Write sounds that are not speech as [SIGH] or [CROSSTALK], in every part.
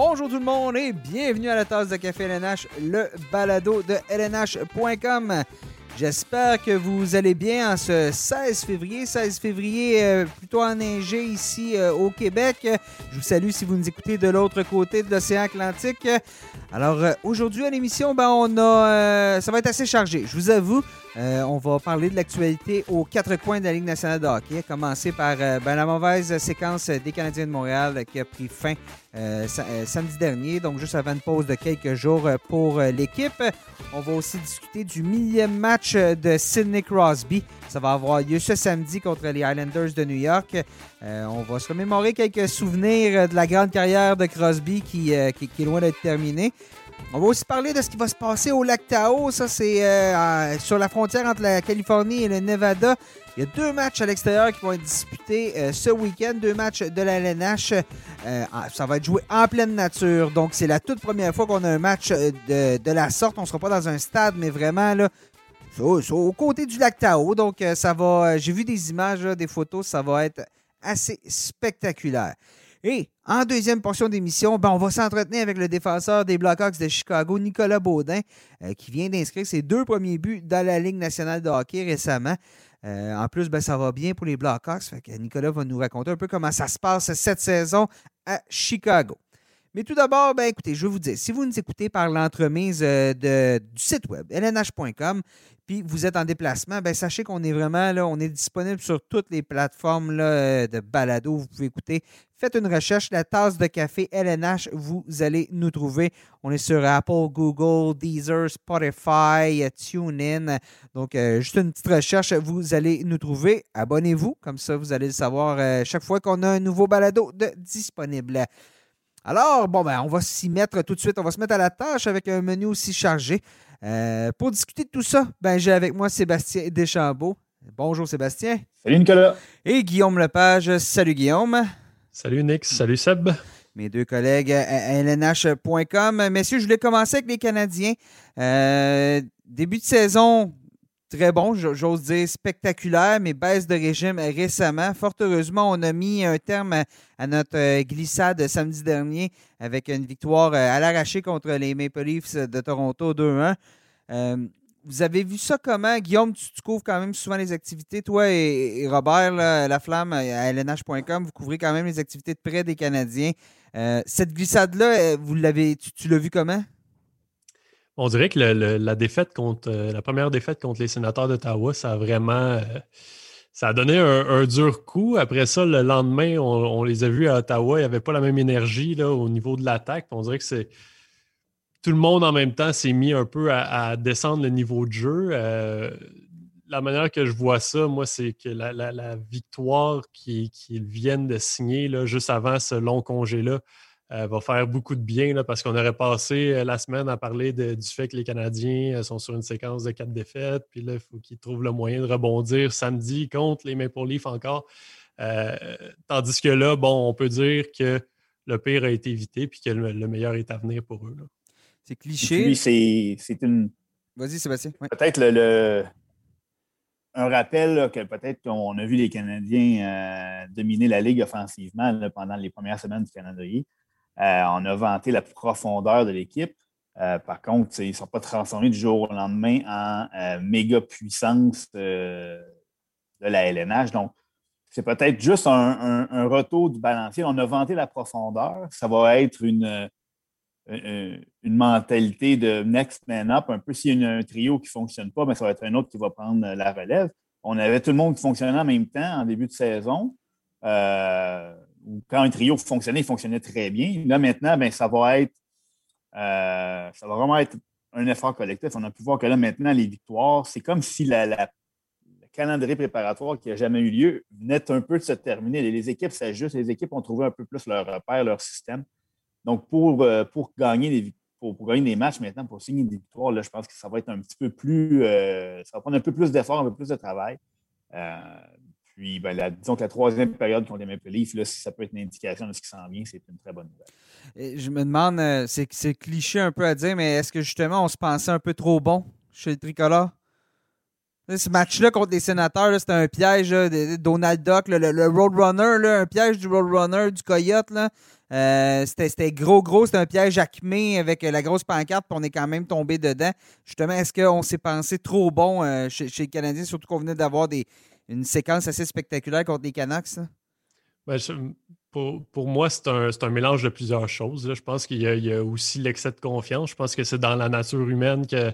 Bonjour tout le monde et bienvenue à la tasse de café LNH, le balado de LNH.com. J'espère que vous allez bien en ce 16 février. 16 février euh, plutôt enneigé ici euh, au Québec. Je vous salue si vous nous écoutez de l'autre côté de l'océan Atlantique. Alors euh, aujourd'hui à l'émission, ben, on a, ça va être assez chargé. Je vous avoue, on va parler de l'actualité aux quatre coins de la Ligue nationale de hockey, à commencer par ben, la mauvaise séquence des Canadiens de Montréal qui a pris fin samedi dernier, donc juste avant une pause de quelques jours pour l'équipe. On va aussi discuter du millième match de Sidney Crosby. Ça va avoir lieu ce samedi contre les Islanders de New York. Euh, on va se remémorer quelques souvenirs de la grande carrière de Crosby euh, qui est loin d'être terminée. On va aussi parler de ce qui va se passer au lac Tahoe. Ça, c'est euh, sur la frontière entre la Californie et le Nevada. Il y a deux matchs à l'extérieur qui vont être disputés euh, ce week-end, deux matchs de la LNH. Euh, ça va être joué en pleine nature. Donc, c'est la toute première fois qu'on a un match de, la sorte. On ne sera pas dans un stade, mais vraiment là, au côté du lac Tahoe. Donc, ça va. J'ai vu des images, des photos. Ça va être assez spectaculaire. Et en deuxième portion d'émission, ben, on va s'entretenir avec le défenseur des Blackhawks de Chicago, Nicolas Baudin, euh, qui vient d'inscrire ses deux premiers buts dans la Ligue nationale de hockey récemment. Euh, en plus, ben, ça va bien pour les Blackhawks. Nicolas va nous raconter un peu comment ça se passe cette saison à Chicago. Mais tout d'abord, ben, écoutez, je vais vous dire, si vous nous écoutez par l'entremise euh, du site web lnh.com, puis vous êtes en déplacement, ben sachez qu'on est vraiment là, on est disponible sur toutes les plateformes euh, de balado. Vous pouvez écouter. Faites une recherche, la tasse de café LNH, vous allez nous trouver. On est sur Apple, Google, Deezer, Spotify, TuneIn. Donc, euh, juste une petite recherche, vous allez nous trouver. Abonnez-vous, comme ça, vous allez le savoir euh, chaque fois qu'on a un nouveau balado de disponible. Alors, bon, ben, on va s'y mettre tout de suite. On va se mettre à la tâche avec un menu aussi chargé. Euh, pour discuter de tout ça, ben, j'ai avec moi Sébastien Deschambault. Bonjour Sébastien. Salut Nicolas. Et Guillaume Lepage. Salut Guillaume. Salut Nick. Salut Seb. Mes deux collègues à lnh.com. Messieurs, je voulais commencer avec les Canadiens. Euh, début de saison très bon, j'ose dire spectaculaire, mais baisse de régime récemment. Fort heureusement, on a mis un terme à, notre euh, glissade samedi dernier avec une victoire euh, à l'arraché contre les Maple Leafs de Toronto 2-1. Euh, vous avez vu ça comment? Guillaume, tu, couvres quand même souvent les activités. Toi et, Robert, La Flamme, à lnh.com, vous couvrez quand même les activités de près des Canadiens. cette glissade-là, vous l'avez, tu l'as vu comment? On dirait que euh, la première défaite contre les sénateurs d'Ottawa, ça a vraiment euh, donné un, dur coup. Après ça, le lendemain, on, les a vus à Ottawa, il n'y avait pas la même énergie là, au niveau de l'attaque. On dirait que c'est tout le monde en même temps s'est mis un peu à, descendre le niveau de jeu. Euh, la manière que je vois ça, moi, c'est que la, victoire qu'ils viennent de signer là, juste avant ce long congé-là, euh, va faire beaucoup de bien là, parce qu'on aurait passé euh, la semaine à parler du fait que les Canadiens euh, sont sur une séquence de quatre défaites. Puis là, il faut qu'ils trouvent le moyen de rebondir samedi contre les Maple Leafs encore. tandis que là, bon, on peut dire que le pire a été évité puis que le, meilleur est à venir pour eux. C'est cliché. c'est une. Vas-y, Sébastien. Peut-être le, un rappel que peut-être qu'on a vu les Canadiens dominer la Ligue offensivement pendant les premières semaines du calendrier. Euh, on a vanté la profondeur de l'équipe. Euh, par contre, ils ne sont pas transformés du jour au lendemain en euh, méga puissance de la LNH. Donc, c'est peut-être juste un, retour du balancier. On a vanté la profondeur. Ça va être une, une, mentalité de next man up. Un peu s'il y a un trio qui ne fonctionne pas, mais ça va être un autre qui va prendre la relève. On avait tout le monde qui fonctionnait en même temps en début de saison quand un trio fonctionnait, il fonctionnait très bien. Là, maintenant, ben, ça va être euh, ça va vraiment être un effort collectif. On a pu voir que là, maintenant, les victoires, c'est comme si la, le calendrier préparatoire qui n'a jamais eu lieu venait un peu de se terminer. Les, équipes s'ajustent, les équipes ont trouvé un peu plus leur repère, leur système. Donc, pour, euh, pour gagner des pour, gagner des matchs maintenant, pour signer des victoires, là, je pense que ça va être un petit peu plus. Euh, ça va prendre un peu plus d'efforts, un peu plus de travail. Puis, ben, disons que la troisième période contre les Maple Leafs, là, si ça peut être une indication de ce qui s'en vient, c'est une très bonne nouvelle. je me demande, euh, c'est, cliché un peu à dire, mais est-ce que justement on se pensait un peu trop bon chez le tricolore? Ce match-là contre les sénateurs, c'était un piège de Donald Duck, le, Roadrunner, un piège du Roadrunner, du Coyote. Là. Euh, c'était gros, gros. C'était un piège acmé avec la grosse pancarte, puis on est quand même tombé dedans. Justement, est-ce qu'on s'est pensé trop bon chez, chez, les Canadiens, surtout qu'on venait d'avoir une séquence assez spectaculaire contre les Canucks? Ben, pour, moi, c'est un, mélange de plusieurs choses. Je pense qu'il y, a aussi l'excès de confiance. Je pense que c'est dans la nature humaine que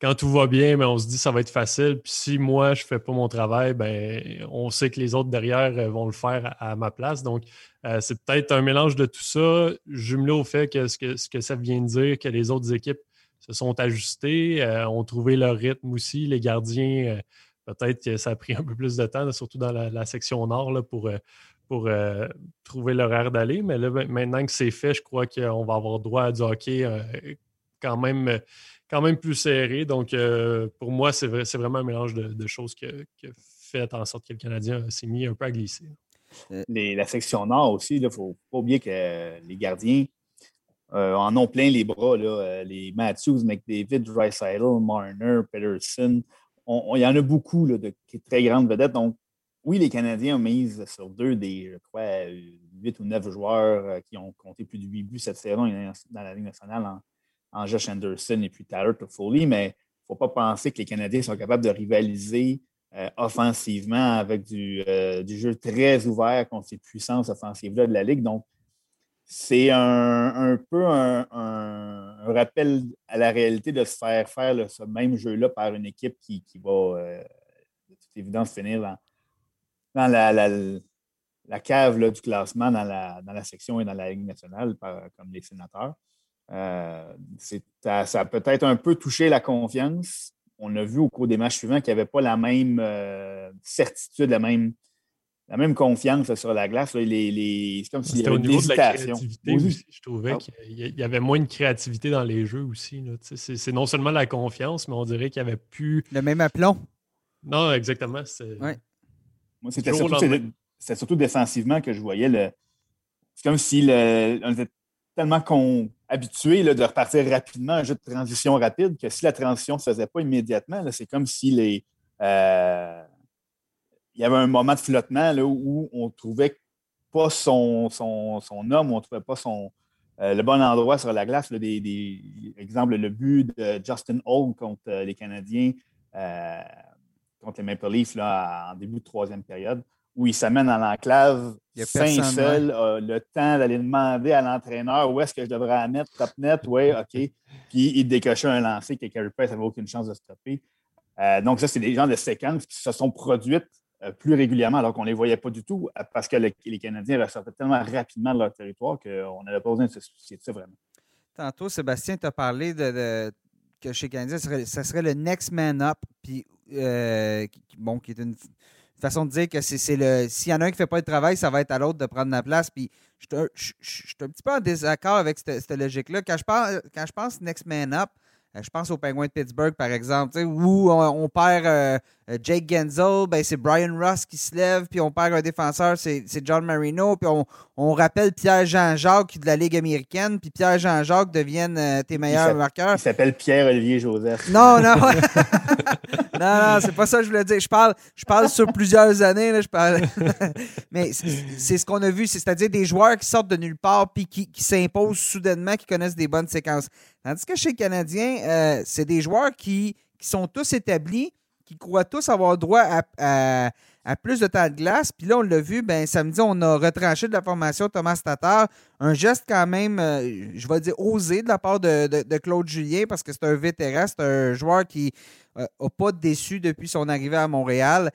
quand tout va bien, ben, on se dit ça va être facile. Puis si moi, je ne fais pas mon travail, ben, on sait que les autres derrière euh, vont le faire à, ma place. Donc, euh, c'est peut-être un mélange de tout ça, jumelé au fait que ce, que ce que ça vient de dire, que les autres équipes se sont ajustées, euh, ont trouvé leur rythme aussi. Les gardiens, peut-être que ça a pris un peu plus de temps, surtout dans la, section nord, pour, pour trouver l'horaire d'aller. Mais là, maintenant que c'est fait, je crois qu'on va avoir droit à du hockey quand même quand même plus serré. Donc, euh, pour moi, c'est vraiment un mélange de, choses qui a, fait en sorte que le Canadien s'est mis un peu à glisser. Euh, la section nord aussi, il ne faut pas oublier que les gardiens euh, en ont plein les bras. les Matthews, McDavid, Dreisaitl, Marner, Peterson. Il y en a beaucoup de très grandes vedettes. Donc, oui, les Canadiens ont mis sur deux des, je crois, huit ou neuf joueurs qui ont compté plus de huit buts cette saison dans la Ligue nationale en, en Josh Anderson et puis Tyler Toffoli, mais il ne faut pas penser que les Canadiens sont capables de rivaliser euh, offensivement avec euh, du, jeu très ouvert contre ces puissances offensives-là de la Ligue. Donc, c'est un, peu un, rappel à la réalité de se faire faire ce même jeu-là par une équipe qui, va, euh, de toute évidence, finir dans, la, cave du classement dans la, dans la section et dans la Ligue nationale, comme les sénateurs. Euh, ça a peut-être un peu touché la confiance. On a vu au cours des matchs suivants qu'il n'y avait pas la même euh, certitude, la même, la même confiance sur la glace. Les, c'est comme s'il y avait une hésitation. je trouvais ah. qu'il y avait moins de créativité dans les jeux aussi. C'est, non seulement la confiance, mais on dirait qu'il n'y avait plus. Le même aplomb. Non, exactement. Moi, c'était surtout, défensivement que je voyais le. C'est comme si on était tellement qu'on habitué de repartir rapidement, un jeu de transition rapide, que si la transition ne se faisait pas immédiatement, c'est comme si les, euh, il y avait un moment de flottement là, où on ne trouvait pas son, son, homme, où on ne trouvait pas son, euh, le bon endroit sur la glace. des, des, exemple, le but de Justin Hall contre euh, les Canadiens, contre les Maple Leafs là, en début de troisième période où il s'amène dans l'enclave, sain seul, a le temps d'aller demander à l'entraîneur où est-ce que je devrais la mettre, top net, oui, OK. Puis il décochait un lancer que Carey Price n'avait aucune chance de stopper. Euh, donc, ça, c'est des genres de séquences qui se sont produites euh, plus régulièrement alors qu'on ne les voyait pas du tout euh, parce que les Canadiens ressortaient tellement rapidement de leur territoire qu'on n'avait pas besoin de se soucier de ça vraiment. Tantôt, Sébastien t'a parlé de, que chez Canadiens, ça serait, le next man up, puis bon, qui est une façon de dire que c'est le. S'il y en a un qui ne fait pas le travail, ça va être à l'autre de prendre la place. Puis je suis un petit peu en désaccord avec cette, logique-là. Quand, je pense Next Man Up, euh, je pense aux Penguins de Pittsburgh, par exemple, où on, perd euh, euh, Jake Genzel, ben c'est Brian Ross qui se lève, puis on perd un défenseur, c'est John Marino, puis on, rappelle Pierre-Jean-Jacques de la Ligue américaine, puis Pierre-Jean-Jacques deviennent tes meilleurs marqueurs. Il s'appelle Pierre-Olivier Joseph. Non, non. [LAUGHS] non, non, c'est pas ça que je voulais dire. Je parle, je parle sur plusieurs années. Là, je parle... [LAUGHS] Mais c'est ce qu'on a vu, c'est-à-dire des joueurs qui sortent de nulle part, puis qui, qui s'imposent soudainement, qui connaissent des bonnes séquences. Tandis que chez les Canadiens, euh, c'est des joueurs qui, sont tous établis, qui croient tous avoir droit à, plus de temps de glace. Puis là, on l'a vu, ben, samedi, on a retranché de la formation Thomas Tatar. Un geste quand même, euh, je vais dire, osé de la part de, Claude Julien parce que c'est un vétéran, c'est un joueur qui n'a euh, pas déçu depuis son arrivée à Montréal.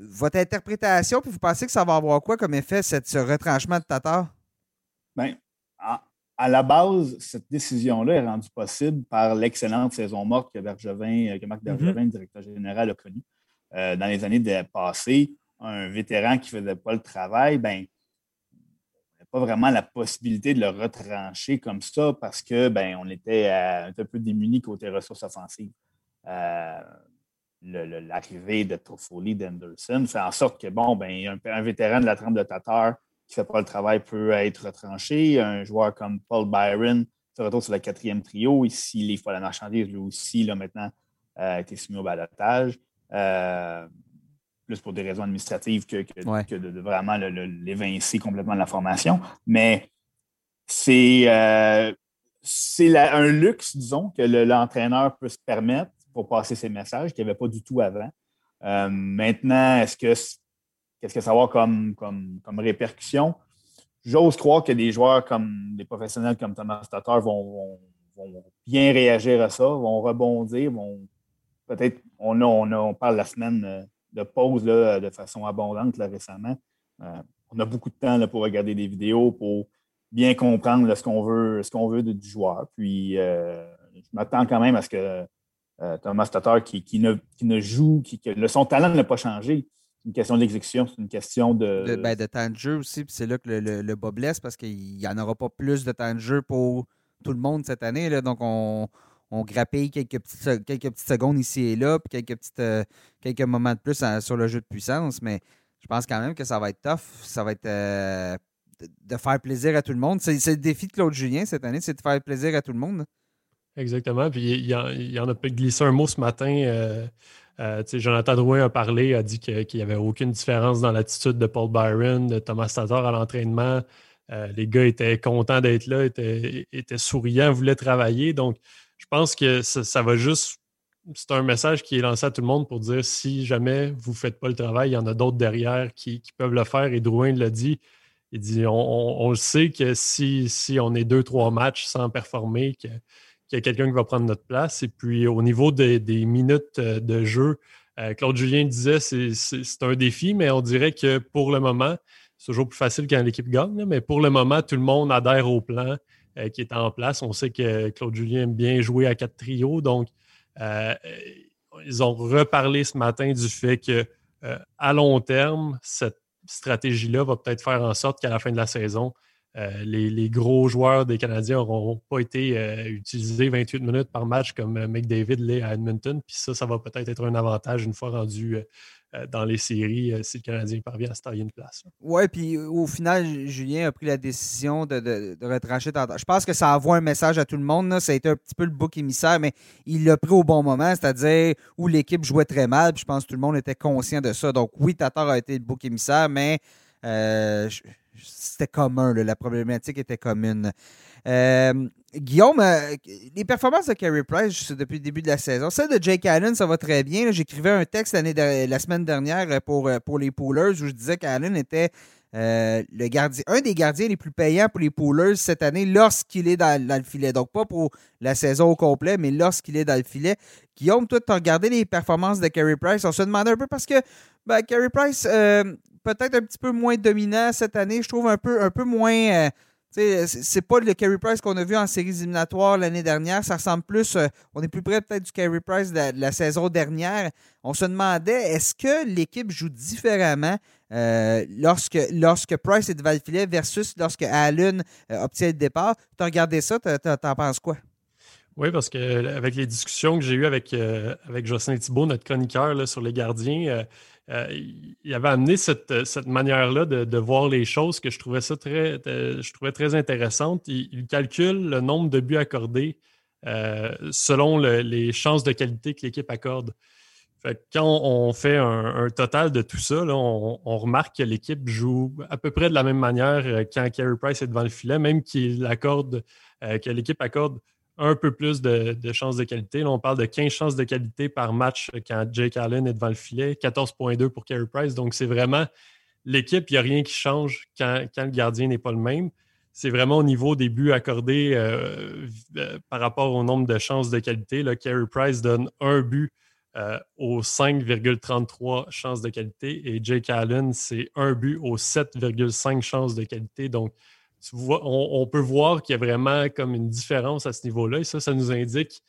votre interprétation, puis vous pensez que ça va avoir quoi comme effet, ce retranchement de Tatar? Bien, à la base, cette décision-là est rendue possible par l'excellente saison morte que, Bergevin, que Marc mm-hmm. Bergevin, directeur général, a connue. Euh, dans les années passées, un vétéran qui ne faisait pas le travail, ben, pas vraiment la possibilité de le retrancher comme ça parce que ben, on était un peu démunis côté ressources offensives. Euh, l'arrivée de Toffoli d'Anderson fait en sorte que, bon, ben, un, un vétéran de la trempe de Tatar qui ne fait pas le travail peut être retranché. Un joueur comme Paul Byron se retrouve sur le quatrième trio. Ici, les fois la marchandise, lui aussi, là, maintenant, euh, a été soumis au balotage. Euh, plus pour des raisons administratives que, de, vraiment l'évincer complètement de la formation. Mais c'est c'est un luxe, disons, que l'entraîneur peut se permettre pour passer ses messages qu'il n'y avait pas du tout avant. maintenant, est-ce que qu'est-ce que ça va avoir comme, comme, comme répercussion? J'ose croire que des joueurs comme des professionnels comme Thomas Tatar vont, bien réagir à ça, vont rebondir, vont peut-être, on, on, on, parle la semaine de pause là, de façon abondante là, récemment. Euh, on a beaucoup de temps pour regarder des vidéos, pour bien comprendre ce qu'on veut, ce qu'on veut du joueur. Puis euh, je m'attends quand même à ce que euh, Thomas Tatar, qui, ne, joue, qui, que son talent n'a pas changé, une question d'exécution, c'est une question de. De, ben, de temps de jeu aussi, puis c'est là que le, le, bas blesse parce qu'il n'y en aura pas plus de temps de jeu pour tout le monde cette année. Là, donc, on, on grappille quelques petites, quelques petites secondes ici et là, puis quelques, petites, euh, quelques moments de plus sur le jeu de puissance. Mais je pense quand même que ça va être tough. Ça va être euh, de, faire plaisir à tout le monde. C'est le défi de Claude Julien cette année, c'est de faire plaisir à tout le monde. Exactement. Puis il y, en, il en a glissé un mot ce matin. Euh, euh, Jonathan Drouin a parlé, a dit qu'il n'y avait aucune différence dans l'attitude de Paul Byron, de Thomas Tatar à l'entraînement. Euh, les gars étaient contents d'être là, étaient, souriants, voulaient travailler. Donc, je pense que ça, va juste. C'est un message qui est lancé à tout le monde pour dire si jamais vous ne faites pas le travail, il y en a d'autres derrière qui, peuvent le faire. Et Drouin l'a dit. Il dit on, le sait que si, si on est deux, trois matchs sans performer, que qu'il y a quelqu'un qui va prendre notre place. Et puis, au niveau des, minutes euh, de jeu, euh, Claude Julien disait c'est un défi, mais on dirait que pour le moment, c'est toujours plus facile quand l'équipe gagne, mais pour le moment, tout le monde adhère au plan euh, qui est en place. On sait que Claude Julien aime bien jouer à quatre trios, donc ils ont reparlé ce matin du fait que à long terme, cette stratégie-là va peut-être faire en sorte qu'à la fin de la saison, euh, les, gros joueurs des Canadiens n'auront pas été euh, utilisés 28 minutes par match comme euh, McDavid l'est à Edmonton. Puis ça, ça va peut-être être un avantage une fois rendu dans les séries si le Canadien parvient à se tailler une place. Oui, puis au final, Julien a pris la décision de, de, de retrancher. Je pense que ça envoie un message à tout le monde. Ça a été un petit peu le bouc émissaire, mais il l'a pris au bon moment, c'est-à-dire où l'équipe jouait très mal. je pense que tout le monde était conscient de ça. Donc oui, Tatar a été le bouc émissaire, mais c'était commun, la problématique était commune. Euh, Guillaume, euh, les performances de Carey Price depuis le début de la saison, celle de Jake Allen, ça va très bien. J'écrivais un texte la semaine dernière euh, pour, pour les Poolers où je disais qu'Allen était le gardien, un des gardiens les plus payants pour les Poolers cette année lorsqu'il est dans, le filet. Donc, pas pour la saison au complet, mais lorsqu'il est dans le filet. Guillaume, toi, tu as regardé les performances de Carey Price? On se demandait un peu parce que ben, Carey Price, peut-être un petit peu moins dominant cette année. Je trouve un peu, un peu moins. Euh, c'est pas le Carey Price qu'on a vu en séries éliminatoires l'année dernière. Ça ressemble plus. Euh, on est plus près peut-être du Carey Price de la, saison dernière. On se demandait est-ce que l'équipe joue différemment euh, lorsque, lorsque Price est devant le filet versus lorsque Allen obtient le départ? Tu as regardé ça, t'en penses quoi? Oui, parce que avec les discussions que j'ai eues avec, avec Jocelyn Thibault, notre chroniqueur sur les gardiens, euh, il avait amené cette, cette manière-là de, voir les choses que je trouvais ça très, euh, je trouvais très intéressante. Il, calcule le nombre de buts accordés euh, selon les chances de qualité que l'équipe accorde. quand on, fait un, total de tout ça, on, remarque que l'équipe joue à peu près de la même manière quand Carey Price est devant le filet, même qu'il accorde, que l'équipe accorde un peu plus de, chances de qualité. Là, on parle de 15 chances de qualité par match quand Jake Allen est devant le filet, 14,2 pour Carey Price. Donc, c'est vraiment l'équipe, il n'y a rien qui change quand, le gardien n'est pas le même. C'est vraiment au niveau des buts accordés euh, euh, par rapport au nombre de chances de qualité. Là, Carey Price donne un but euh, aux 5,33 chances de qualité et Jake Allen, c'est un but aux 7,5 chances de qualité. Donc, on, peut voir qu'il y a vraiment comme une différence à ce niveau-là. Et ça, ça nous indique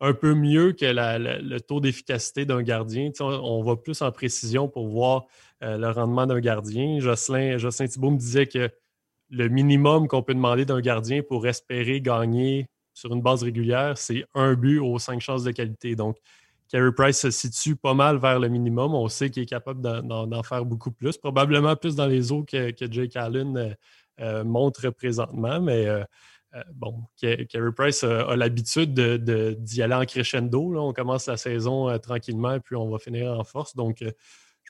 un peu mieux que le taux d'efficacité d'un gardien. on, va plus en précision pour voir euh, le rendement d'un gardien. Jocelyn, Thibault me disait que le minimum qu'on peut demander d'un gardien pour espérer gagner sur une base régulière, c'est un but aux cinq chances de qualité. Donc, Carey Price se situe pas mal vers le minimum. On sait qu'il est capable d'en faire beaucoup plus, probablement plus dans les eaux que, Jake Allen euh, montre présentement, mais euh, euh, bon, Carey Price a, l'habitude d'y aller en crescendo. On commence la saison tranquillement et puis on va finir en force. Donc, je ne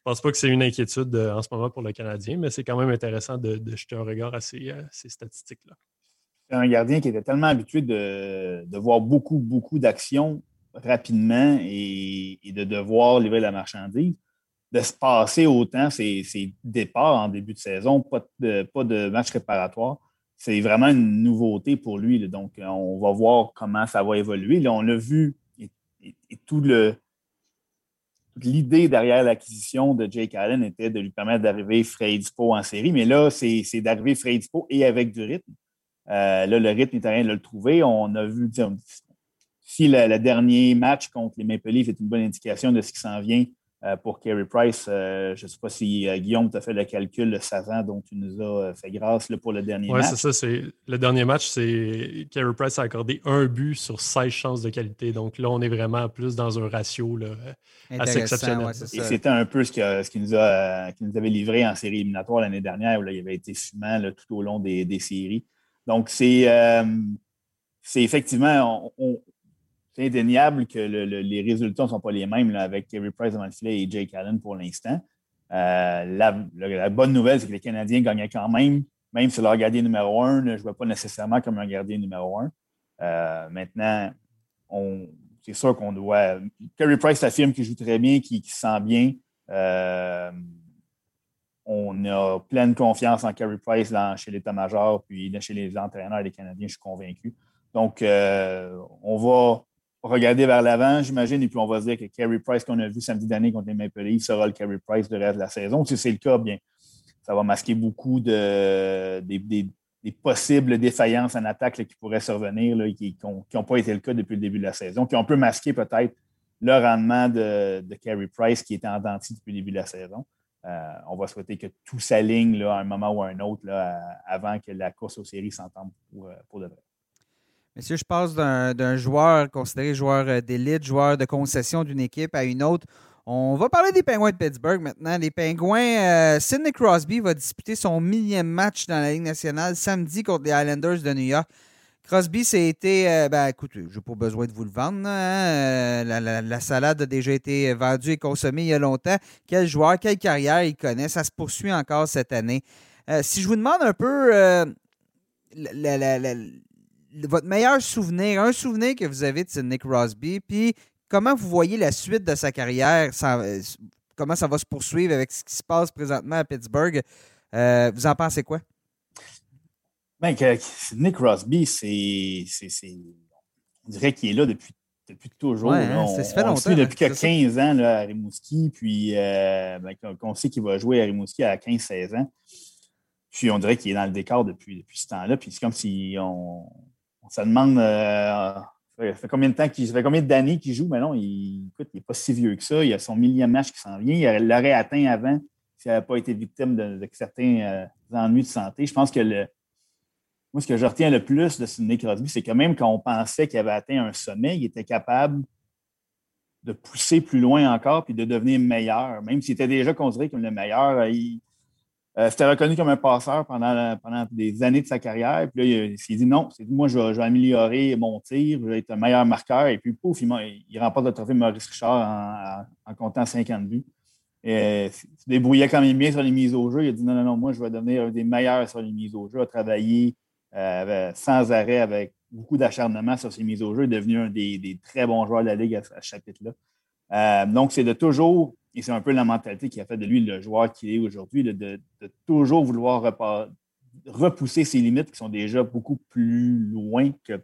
pense pas que c'est une inquiétude en ce moment pour le Canadien, mais c'est quand même intéressant de, jeter un regard à ces, statistiques-là. C'est un gardien qui était tellement habitué de, voir beaucoup, beaucoup d'actions rapidement et, de devoir livrer la marchandise, de se passer autant ses, départs en début de saison, pas de, pas de match préparatoire. C'est vraiment une nouveauté pour lui. Donc, on va voir comment ça va évoluer. Là, on l'a vu et, tout le, l'idée derrière l'acquisition de Jake Allen était de lui permettre d'arriver frais dispo en série, mais là, c'est d'arriver frais dispo et avec du rythme. Euh, là, le rythme est rien de le trouver. On a vu, si le, dernier match contre les Maple Leafs est une bonne indication de ce qui s'en vient euh, pour Carey Price, euh, je ne sais pas si Guillaume t'a fait le calcul le savant dont tu nous as fait grâce pour le dernier match. Oui, c'est ça. Le dernier match, c'est Carey Price a accordé un but sur 16 chances de qualité. Donc là, on est vraiment plus dans un ratio là, assez exceptionnel. Et c'était un peu ce, ce qui, nous a, qui nous avait livré en série éliminatoire l'année dernière, où il avait été fumant tout au long des séries. Donc, c'est euh, effectivement, c'est indéniable que les résultats ne sont pas les mêmes avec Kerry Price devant le et Jake Allen pour l'instant. Euh, la, bonne nouvelle, c'est que les Canadiens gagnaient quand même, même si leur gardien numéro un ne jouait pas nécessairement comme un gardien numéro un. Euh, maintenant, c'est sûr qu'on doit. Kerry Price affirme qu'il joue très bien, qu'il se sent bien on a pleine confiance en Carey Price chez l'état-major, puis chez les entraîneurs des Canadiens, je suis convaincu. Donc, euh, on va regarder vers l'avant, j'imagine, et puis on va se dire que Carey Price qu'on a vu samedi dernier contre les Maple Leafs sera le Carey Price de reste de la saison. Si c'est le cas, bien, ça va masquer beaucoup de, des, possibles défaillances en attaque qui pourraient survenir, là, qui n'ont pas été le cas depuis le début de la saison, qui ont peu masqué peut-être le rendement de, de Carey Price qui était en dentiste depuis le début de la saison. Euh, on va souhaiter que tout s'aligne à un moment ou à un autre avant que la course aux séries s'entende pour, euh, pour de vrai. Monsieur, je passe d'un joueur considéré joueur euh, d'élite, joueur de concession d'une équipe à une autre. On va parler des Penguins de Pittsburgh maintenant. Les Penguins, Sidney Crosby va disputer son millième match dans la Ligue nationale samedi contre les Islanders de New York. Crosby, c'était. Euh, ben, écoute, je n'ai pas besoin de vous le vendre. Hein. Euh, la, salade a déjà été vendue et consommée il y a longtemps. Quel joueur, quelle carrière il connaît. Ça se poursuit encore cette année. Euh, si je vous demande un peu votre meilleur souvenir, un souvenir que vous avez de Nick Crosby, puis comment vous voyez la suite de sa carrière, comment ça va se poursuivre avec ce qui se passe présentement à Pittsburgh, vous en pensez quoi? Ben, Nick Crosby, c'est. On dirait qu'il est là depuis, depuis toujours. Ouais, hein, ça fait longtemps. depuis 15 ans là, à Rimouski, puis euh, ben, qu'on sait qu'il va jouer à Rimouski à 15-16 ans. Puis on dirait qu'il est dans le décor depuis, depuis ce temps-là. Puis c'est comme si on, on se demande euh, ça fait combien de temps qu'il fait combien d'années qu'il joue, mais non, il n'est pas si vieux que ça. Il a son millième match qui s'en vient. Il l'aurait atteint avant s'il n'avait pas été victime de, certains euh, ennuis de santé. Je pense que moi, ce que je retiens le plus de Sidney Crosby, c'est que même quand on pensait qu'il avait atteint un sommet, il était capable de pousser plus loin encore puis de devenir meilleur. Même s'il était déjà considéré comme le meilleur, euh, il euh, s'était reconnu comme un passeur pendant, pendant des années de sa carrière. Puis là, il, s'est dit non, moi, je vais, améliorer mon tir, je vais être un meilleur marqueur. Et puis, pouf, il, remporte le trophée Maurice Richard en, comptant 50 buts. Et, il se débrouillait quand même bien sur les mises au jeu. Il a dit non, non, non, moi, je vais devenir un des meilleurs sur les mises au jeu, à travailler euh, sans arrêt avec beaucoup d'acharnement sur ses mises au jeu, est devenu un des, très bons joueurs de la Ligue à, ce chapitre-là. Euh, donc, c'est de toujours, et c'est un peu la mentalité qui a fait de lui le joueur qu'il est aujourd'hui, de, toujours vouloir repousser ses limites qui sont déjà beaucoup plus loin que,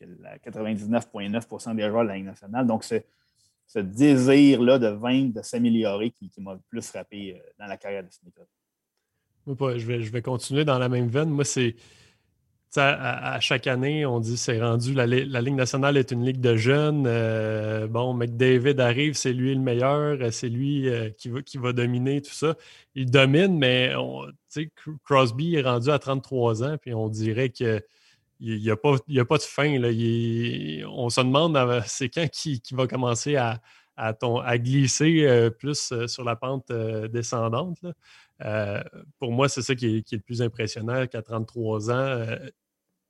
99,9% des joueurs de la Ligue nationale. Donc, ce, désir-là de vaincre, de s'améliorer qui, m'a le plus frappé euh, dans la carrière de. Moi, je je vais continuer dans la même veine. Moi, c'est à, chaque année, on dit c'est rendu, la, Ligue nationale est une ligue de jeunes. Euh, bon, McDavid arrive, c'est lui le meilleur, euh, c'est lui euh, qui, va, qui va dominer tout ça. Il domine, mais Crosby est rendu à 33 ans, puis on dirait qu'il n'y a, pas, a pas de fin. Là. on se demande c'est quand qui, va commencer à, à, à glisser plus sur la pente descendante. Pour moi, c'est ça qui est, qui est, le plus impressionnant qu'à 33 ans,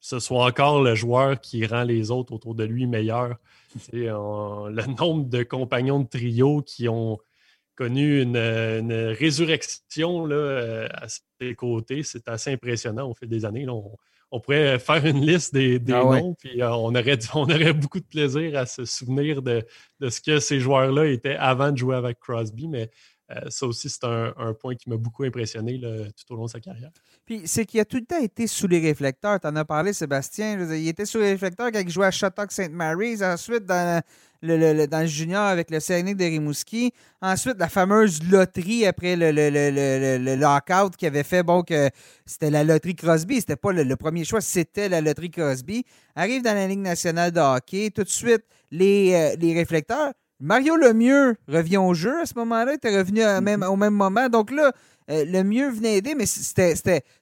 ce soit encore le joueur qui rend les autres autour de lui meilleurs. le nombre de compagnons de trio qui ont connu une, résurrection là, euh, à ses côtés, c'est assez impressionnant au fil des années. on pourrait faire une liste des, ah noms, puis on, aurait, on aurait beaucoup de plaisir à se souvenir de, ce que ces joueurs-là étaient avant de jouer avec Crosby. Mais ça aussi, c'est un, point qui m'a beaucoup impressionné tout au long de sa carrière. Puis c'est qu'il a tout le temps été sous les réflecteurs. Tu en as parlé, Sébastien. Il était sous les réflecteurs quand il jouait à Shattuck St. Mary's. Ensuite, dans le, dans le junior avec le Saguenay de Rimouski. Ensuite, la fameuse loterie après le, le, lockout qui avait fait bon que c'était la loterie Crosby. C'était pas le, premier choix, c'était la loterie Crosby. Arrive dans la Ligue nationale de hockey. Tout de suite, les, euh, les réflecteurs. Mario Lemieux revient au jeu à ce moment-là. Il était revenu même, au même moment. Donc là, euh, le mieux venait aider, mais c'était,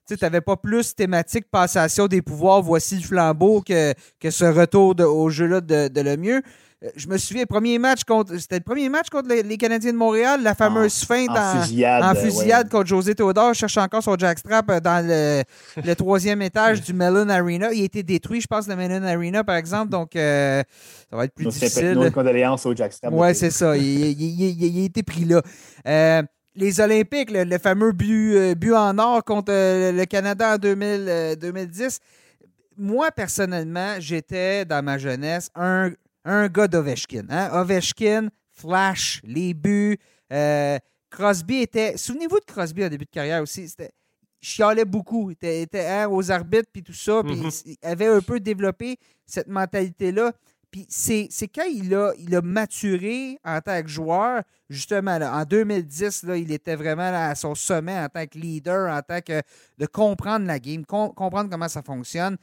tu n'avais pas plus thématique passation des pouvoirs, voici le flambeau que, que ce retour au jeu-là de, de le mieux. Euh, je me souviens, premier match contre. C'était le premier match contre les, Canadiens de Montréal, la fameuse feinte en, fusillade, contre José Théodore. cherche encore son jackstrap euh, dans le, troisième étage du Mellon Arena. Il a été détruit, je pense, le Mellon Arena, par exemple. Donc, euh, ça va être plus difficile. Nos condoléances au jackstrap. Oui, c'est ça. Il, a été pris là. les Olympiques, le, fameux but, but, en or contre le Canada en 2010. Moi, personnellement, j'étais, dans ma jeunesse, un un gars d'Ovechkin. Hein? Ovechkin, Flash, les buts. Euh, Crosby était. Souvenez-vous de Crosby au début de carrière aussi. C'était chialait beaucoup. Il était, hein, aux arbitres puis tout ça. Puis mm-hmm. il avait un peu développé cette mentalité-là. Puis c'est, quand il a, il a maturé en tant que joueur, justement, en 2010, là, il était vraiment à son sommet en tant que leader, en tant que de comprendre la game, comprendre comment ça fonctionne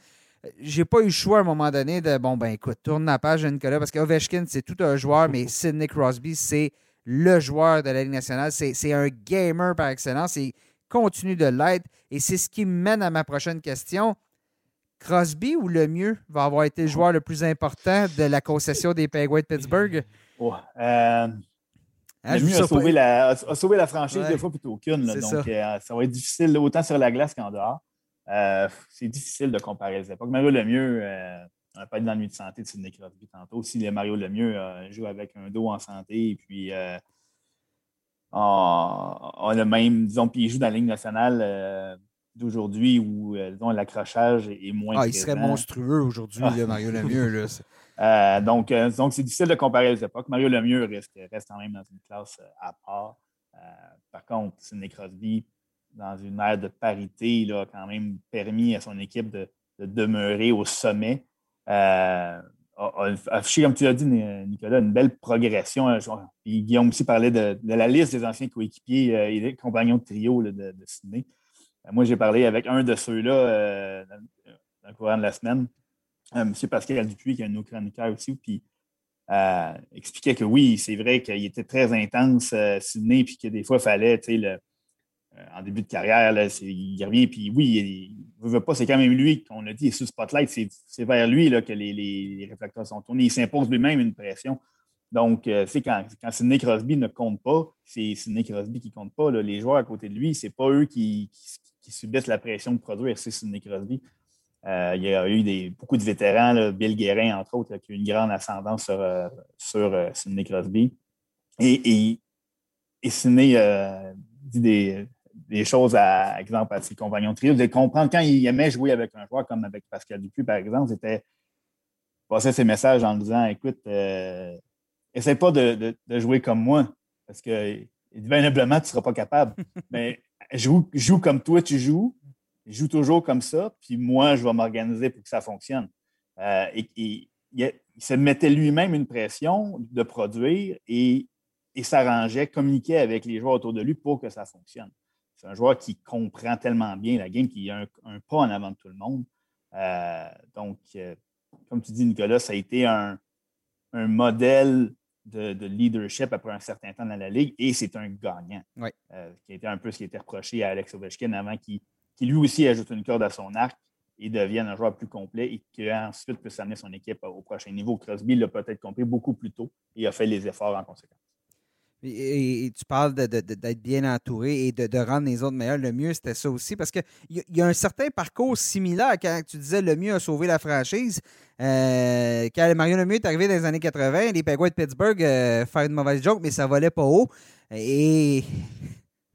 j'ai pas eu le choix à un moment donné de bon ben écoute, tourne la page de Nicolas parce qu'Ovechkin, c'est tout un joueur, mais [LAUGHS] Sidney Crosby, c'est le joueur de la Ligue nationale. C'est un gamer par excellence et continue de l'être. Et c'est ce qui mène à ma prochaine question. Crosby ou le mieux va avoir été le joueur le plus important de la concession des Penguins de Pittsburgh? [LAUGHS] Oh, euh, le mieux a sauvé, la, a sauvé, la, franchise deux fois plutôt qu'une. Donc, ça. Euh, ça va être difficile autant sur la glace qu'en dehors. Euh, c'est difficile de comparer les époques. Mario Lemieux, euh, on n'a pas dans la nuit de santé de Sidney Crosby tantôt. Si les Mario Lemieux euh, joue avec un dos en santé et puis on, a même, disons, puis il joue dans la Ligue nationale d'aujourd'hui où l'accrochage est moins. Ah, il serait monstrueux aujourd'hui, Mario Lemieux. [LAUGHS] donc, donc, c'est difficile de comparer les époques. Mario Lemieux reste, reste quand même dans une classe à part. par contre, Sidney Crosby, dans une ère de parité, il a quand même permis à son équipe de, demeurer au sommet. Euh, a, affiché, comme tu l'as dit, Nicolas, une belle progression. Euh, Guillaume aussi parlait de, la liste des anciens coéquipiers euh, et des compagnons de trio de, de, Sydney. moi, j'ai parlé avec un de ceux-là dans, le courant de la semaine, M. Pascal Dupuis, qui est un chroniqueurs aussi, puis expliquait que oui, c'est vrai qu'il était très intense, Sydney, puis que des fois, il fallait, tu sais, le, euh, en début de carrière, il revient, puis oui, il ne veut pas, c'est quand même lui qu'on a dit, le spotlight, c'est vers lui là, que les, réflecteurs sont tournés. Il s'impose lui-même une pression. Donc, euh, c'est quand, quand Sidney Crosby ne compte pas, c'est Sidney Crosby qui ne compte pas. les joueurs à côté de lui, ce n'est pas eux qui, subissent la pression de produire, c'est Sidney Crosby. Euh, il y a eu des, beaucoup de vétérans, Bill Guérin, entre autres, qui a eu une grande ascendance sur, sur Sidney Crosby. Et, et Sidney dit des, des choses, à exemple, à ses compagnons de trio, de comprendre quand il aimait jouer avec un joueur comme avec Pascal Dupuis, par exemple, c'était passer ses messages en disant Écoute, euh, essaie pas de, jouer comme moi, parce que inévitablement, tu ne seras pas capable. [LAUGHS] Mais joue, joue comme toi, tu joues, joue toujours comme ça, puis moi, je vais m'organiser pour que ça fonctionne. Euh, et, il, se mettait lui-même une pression de produire et, et s'arrangeait, communiquait avec les joueurs autour de lui pour que ça fonctionne. C'est un joueur qui comprend tellement bien la game, qui a un, pas en avant de tout le monde. Euh, donc, euh, comme tu dis, Nicolas, ça a été un, modèle de, leadership après un certain temps dans la Ligue et c'est un gagnant. Euh, qui a été un peu ce qui a été reproché à Alex Ovechkin avant qu'il lui aussi ajoute une corde à son arc et devienne un joueur plus complet et qu'ensuite puisse amener son équipe au prochain niveau. Crosby l'a peut-être compris beaucoup plus tôt et a fait les efforts en conséquence. Et, tu parles d'être bien entouré et de, rendre les autres meilleurs. Le mieux, c'était ça aussi. Parce qu'il y, y, a un certain parcours similaire quand tu disais le mieux a sauvé la franchise. Euh, quand Mario Lemieux est arrivé dans les années 80, les Penguins de Pittsburgh euh, faire une mauvaise joke, mais ça volait pas haut. Et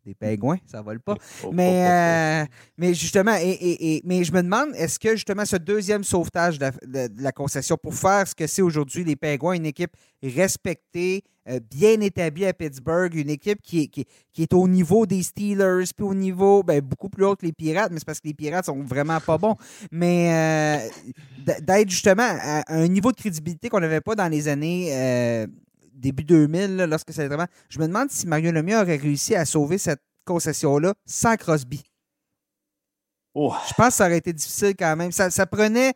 des pingouins, ça vole pas. mais, euh, mais justement, et, mais je me demande, est-ce que justement ce deuxième sauvetage de la, concession pour faire ce que c'est aujourd'hui les pingouins, une équipe respectée, euh, bien établie à Pittsburgh, une équipe qui est, qui, est au niveau des Steelers, puis au niveau ben, beaucoup plus haut que les Pirates, mais c'est parce que les Pirates sont vraiment pas bons. Mais euh, d'être justement à un niveau de crédibilité qu'on n'avait pas dans les années début 2000, lorsque ça vraiment. Je me demande si Mario Lemieux aurait réussi à sauver cette concession-là sans Crosby. Oh. Je pense que ça aurait été difficile quand même. Ça, prenait.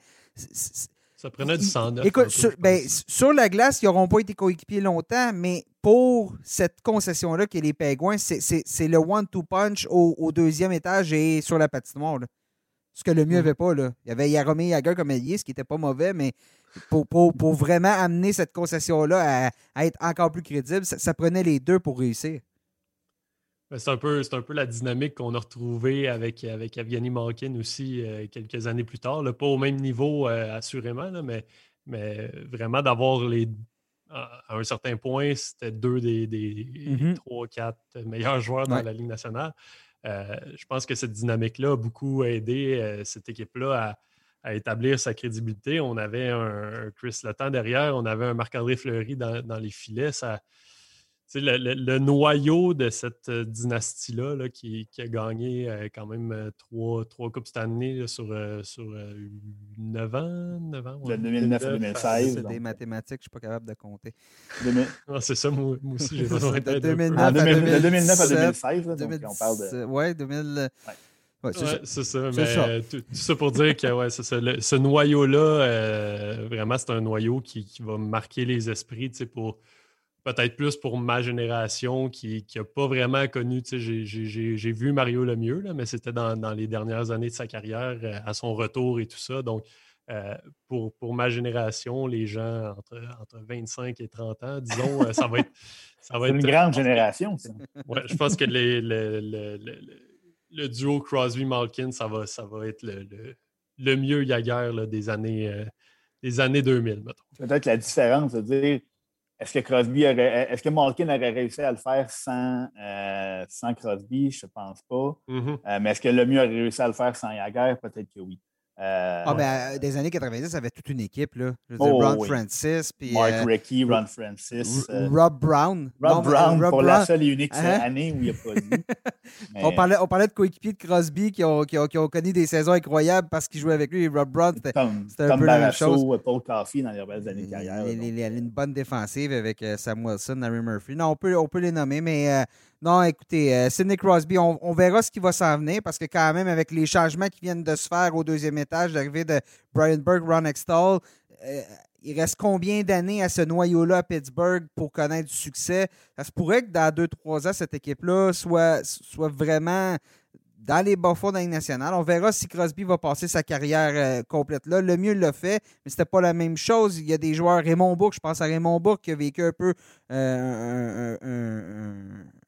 Ça prenait du sang Écoute, ben, sur, la glace, ils n'auront pas été coéquipiers longtemps, mais pour cette concession-là qui est les Pingouins, c'est le one-two punch au, deuxième étage et sur la patinoire. Ce que le mieux n'avait mm. pas. Là. Il y avait Yaromir Yager comme allié, ce qui n'était pas mauvais, mais pour, vraiment amener cette concession-là à, être encore plus crédible, ça, prenait les deux pour réussir. Ben, c'est un, peu, un peu la dynamique qu'on a retrouvée avec, avec Evgeny Malkin aussi euh, quelques années plus tard. Pas au même niveau, euh, assurément, mais, mais vraiment d'avoir les. À un certain point, c'était deux des, des mm-hmm. trois, quatre meilleurs joueurs dans la Ligue nationale. Euh, je pense que cette dynamique-là a beaucoup aidé cette équipe-là à, établir sa crédibilité. On avait un, Chris Letang derrière, on avait un Marc-André Fleury dans, les filets. Ça, le, noyau de cette euh, dynastie-là qui, a gagné euh, quand même euh, trois, trois Coupes Stanley sur, sur 9 ans. 9 ans de 2009 à 2016. C'est des mathématiques, je ne suis pas capable de compter. [LAUGHS] Ah, c'est ça, moi, aussi, j'ai [LAUGHS] besoin de 2009, à 2009 à 2016. on parle de... Oui, 2000 c'est ça. Mais Tout, ça pour dire que ouais, ce noyau-là, euh, vraiment, c'est un noyau qui, va marquer les esprits pour peut-être plus pour ma génération qui n'a pas vraiment connu. J'ai vu Mario le mieux, là, mais c'était dans, les dernières années de sa carrière, euh, à son retour et tout ça. Donc, euh, pour, pour, ma génération, les gens entre, entre 25 et 30 ans, disons, ça va être. [LAUGHS] Ça va être une grande génération, Ouais, je pense que [LAUGHS] les, le duo Crosby-Malkin, ça va, ça va être le, le, mieux Yager des, années, euh, des années 2000, Peut-être la différence, de dire est-ce que Crosby est-ce que Malkin aurait réussi à le faire sans, euh, sans Crosby? Je ne pense pas. Mm-hmm. Euh, mais est-ce que le mieux aurait réussi à le faire sans Yager? Peut-être que oui. Euh, ah, ben, des années 90, ça avait toute une équipe. Là. Je veux dire, oh, Ron Francis. Puis, Mark euh, Ron Francis. Euh, Rob Brown. Rob Brown, pour la seule et unique hein? année où il n'y a pas dit. [LAUGHS] on, parlait, on parlait de coéquipiers de Crosby qui ont, qui, ont, qui ont, connu des saisons incroyables parce qu'ils jouaient avec lui. Rob Brown, c'était un peu la même chose. Paul Coffey dans les belles années de carrière. Il, a une bonne défensive avec Sam Wilson, Larry Murphy. Non, on peut, on peut les nommer, mais non, écoutez, euh, Sidney Crosby, on, verra ce qui va s'en venir parce que quand même, avec les changements qui viennent de se faire au deuxième étage, l'arrivée de Brian Burke, Ron Extall, euh, il reste combien d'années à ce noyau-là à Pittsburgh pour connaître du succès? Ça se pourrait que dans deux, trois ans, cette équipe-là soit, vraiment dans les bas fonds de la nationale. On verra si Crosby va passer sa carrière euh, complète là. Le mieux l'a fait, mais c'était pas la même chose. Il y a des joueurs, Raymond Bourque, je pense à Raymond Bourque qui a vécu un peu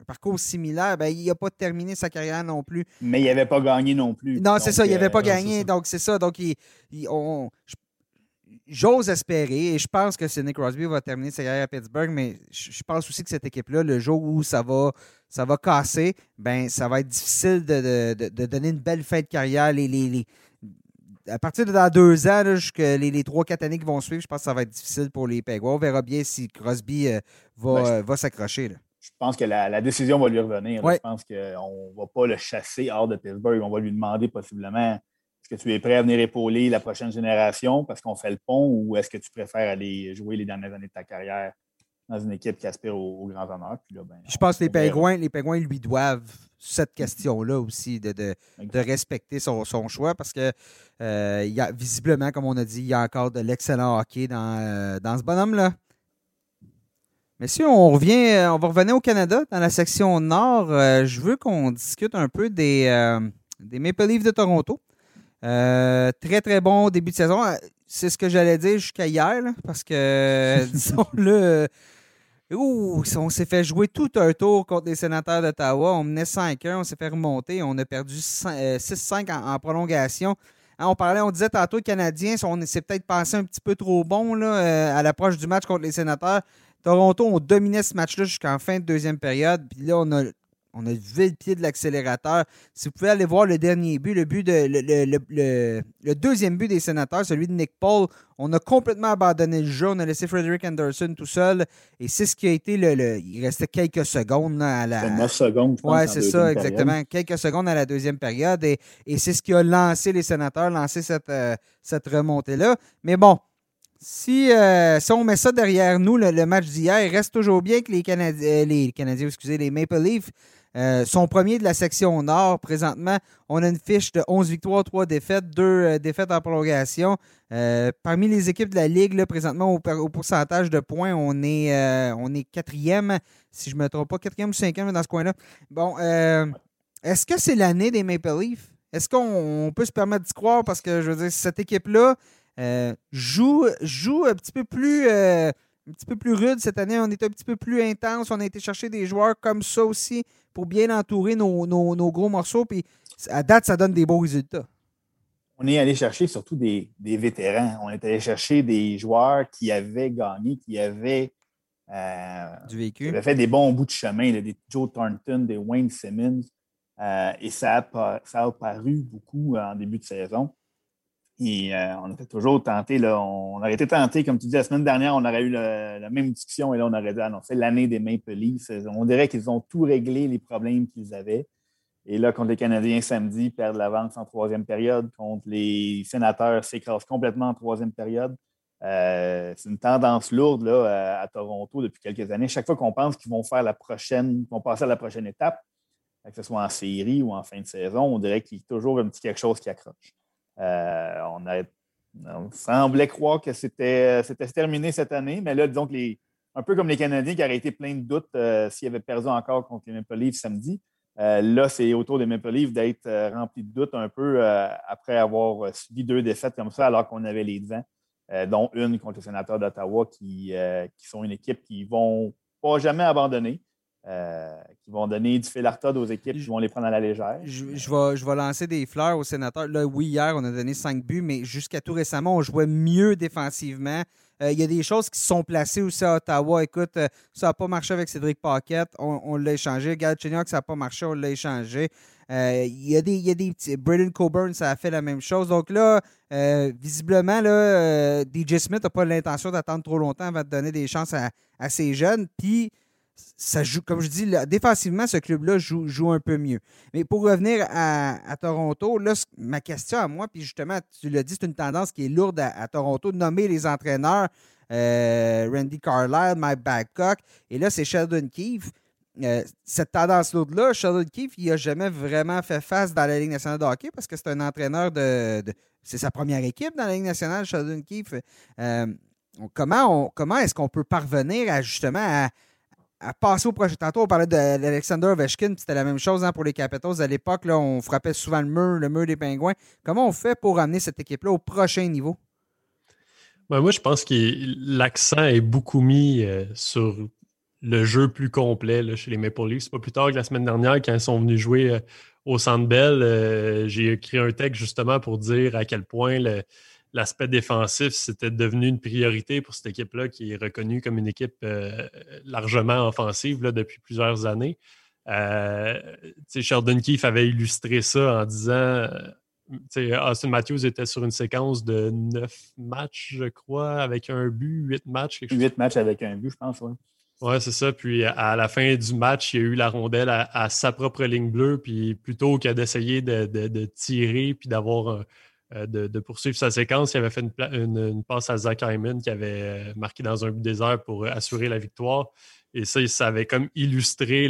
parcours similaire. Ben, il n'a pas terminé sa carrière non plus. Mais il n'avait pas gagné non plus. Non, c'est ça, il n'avait pas euh, gagné. Donc, c'est ça. Donc, il, on, J'ose espérer, et je pense que Sidney Crosby va terminer sa carrière à Pittsburgh, mais je pense aussi que cette équipe-là, le jour où ça va, ça va casser, ben ça va être difficile de, donner une belle fin de carrière. Les, à partir de dans deux ans, les, trois, quatre années qui vont suivre, je pense que ça va être difficile pour les Penguins. On verra bien si Crosby euh, va, ben, va s'accrocher. Je pense que la, décision va lui revenir. Je pense qu'on ne va pas le chasser hors de Pittsburgh. On va lui demander possiblement est-ce que tu es prêt à venir épauler la prochaine génération parce qu'on fait le pont ou est-ce que tu préfères aller jouer les dernières années de ta carrière dans une équipe qui aspire au, grand honneur? Ben, je pense que les Pingouins, les Pingouins lui doivent cette question-là aussi, de, de, respecter son, choix parce que euh, il y a, visiblement, comme on a dit, il y a encore de l'excellent hockey dans, euh, dans ce bonhomme-là. Mais si on revient, euh, on va revenir au Canada, dans la section nord, je veux qu'on discute un peu des, des Maple Leafs de Toronto. Euh, très, très bon début de saison. Euh, c'est ce que j'allais dire jusqu'à hier, parce que, [LAUGHS] disons-le, on s'est fait jouer tout un tour contre les sénateurs d'Ottawa. On menait 5-1, on s'est fait remonter. On a perdu 6-5 euh, en, prolongation. Hein, on parlait, on disait tantôt, les Canadiens, on s'est peut-être pensé un petit peu trop bon là, à l'approche du match contre les sénateurs. Toronto, on dominait ce match-là jusqu'en fin de deuxième période. Puis là, on a on a vu le pied de l'accélérateur. Si vous pouvez aller voir le dernier but, le but de le, deuxième but des sénateurs, celui de Nick Paul, on a complètement abandonné le jeu. On a laissé Frederick Anderson tout seul. Et c'est ce qui a été le. il restait quelques secondes à la. 9 secondes, Oui, c'est ça, exactement. Quelques secondes à la deuxième période. Et, c'est ce qui a lancé les sénateurs, lancé cette, euh, cette remontée-là. Mais bon, si, euh, si on met ça derrière nous, le, match d'hier, il reste toujours bien que les Canadiens, euh, les Canadiens, excusez, les Maple Leafs euh, sont premiers de la section Nord. Présentement, on a une fiche de 11 victoires, 3 défaites, 2 défaites en prolongation. parmi les équipes de la Ligue, présentement, au, pourcentage de points, on est, on est quatrième, si je ne me trompe pas, quatrième ou cinquième dans ce coin-là. Bon, est-ce que c'est l'année des Maple Leafs? Est-ce qu'on peut se permettre d'y croire? Parce que, je veux dire, cette équipe-là, euh, joue, joue un petit peu plus. Euh, un petit peu plus rude cette année. On est un petit peu plus intense. On a été chercher des joueurs comme ça aussi pour bien entourer nos, gros morceaux. Puis à date, ça donne des beaux résultats. On est allé chercher surtout des, vétérans. On est allé chercher des joueurs qui avaient gagné, qui avaient, euh, du vécu. fait des bons bouts de chemin, des Joe Thornton, des Wayne Simmons. et ça ça a paru beaucoup en début de saison. Et euh, on a toujours tenté, là, on aurait été tenté, comme tu dis, la semaine dernière, on aurait eu la même discussion et là, on aurait dû annoncer l'année des Maple Leafs. On dirait qu'ils ont tout réglé les problèmes qu'ils avaient. Et là, contre les Canadiens samedi, perdent l'avance en troisième période. Contre les sénateurs, s'écrasent complètement en troisième période. Euh, c'est une tendance lourde là, à, Toronto depuis quelques années. Chaque fois qu'on pense qu'ils vont faire la prochaine, vont passer à la prochaine étape, que ce soit en série ou en fin de saison, on dirait qu'il y a toujours un petit quelque chose qui accroche. Euh, on, semblait croire que c'était terminé cette année, mais là, disons que les, un peu comme les Canadiens qui auraient été plein de doutes euh, s'ils avaient perdu encore contre les Maple Leafs samedi. Euh, là, c'est autour des Maple Leafs d'être rempli de doutes un peu après avoir subi deux défaites comme ça, alors qu'on avait les devants, dont une contre les sénateurs d'Ottawa, qui, qui, sont une équipe qui ne vont pas jamais abandonner. Euh, qui vont donner du fil à retordre aux équipes qui vont les prendre à la légère. Je, vais, je vais lancer des fleurs aux sénateurs. Là, oui, hier, on a donné cinq buts, mais jusqu'à tout récemment, on jouait mieux défensivement. Euh, il y a des choses qui se sont placées aussi à Ottawa. Écoute, euh, ça n'a pas marché avec Cédric Paquette, on, l'a échangé. Galchenyuk, ça n'a pas marché, on l'a échangé. Il y, a des, y a des petits. Braden Coburn, ça a fait la même chose. Donc là, visiblement, là, DJ Smith n'a pas l'intention d'attendre trop longtemps avant de donner des chances à, à ces jeunes. Puis ça joue, comme je dis, défensivement, ce club-là joue, un peu mieux. Mais pour revenir à, Toronto, là, ma question à moi, puis justement, tu l'as dit, c'est une tendance qui est lourde à, Toronto, de nommer les entraîneurs euh, Randy Carlisle, Mike Babcock, et là, c'est Sheldon Keefe. Euh, cette tendance lourde-là, Sheldon Keefe, il n'a jamais vraiment fait face dans la Ligue nationale de hockey parce que c'est un entraîneur de. c'est sa première équipe dans la Ligue nationale, Sheldon Keefe. Euh, comment comment est-ce qu'on peut parvenir à justement à à passer au prochain. Tantôt, on parlait d'Alexander Ovechkin, c'était la même chose hein, pour les Capitals. À l'époque, on frappait souvent le mur, le mur des Pingouins. Comment on fait pour amener cette équipe-là au prochain niveau? Ben, moi, je pense que l'accent est beaucoup mis euh, sur le jeu plus complet chez les Maple Leafs. Pas plus tard que la semaine dernière, quand ils sont venus jouer euh, au Centre Bell, euh, j'ai écrit un texte justement pour dire à quel point le, l'aspect défensif, c'était devenu une priorité pour cette équipe-là qui est reconnue comme une équipe euh, largement offensive depuis plusieurs années. Euh, Sheldon Keefe avait illustré ça en disant euh, Austin Matthews était sur une séquence de neuf matchs, je crois, avec un but, huit matchs. Huit matchs avec un but, je pense, oui. Oui, c'est ça. Puis à la fin du match, il y a eu la rondelle à, sa propre ligne bleue. Puis plutôt que d'essayer de, de, tirer puis d'avoir euh, de, poursuivre sa séquence. Il avait fait une, passe à Zach Hyman qui avait euh, marqué dans un but désert pour euh, assurer la victoire. Et ça, ça avait comme illustré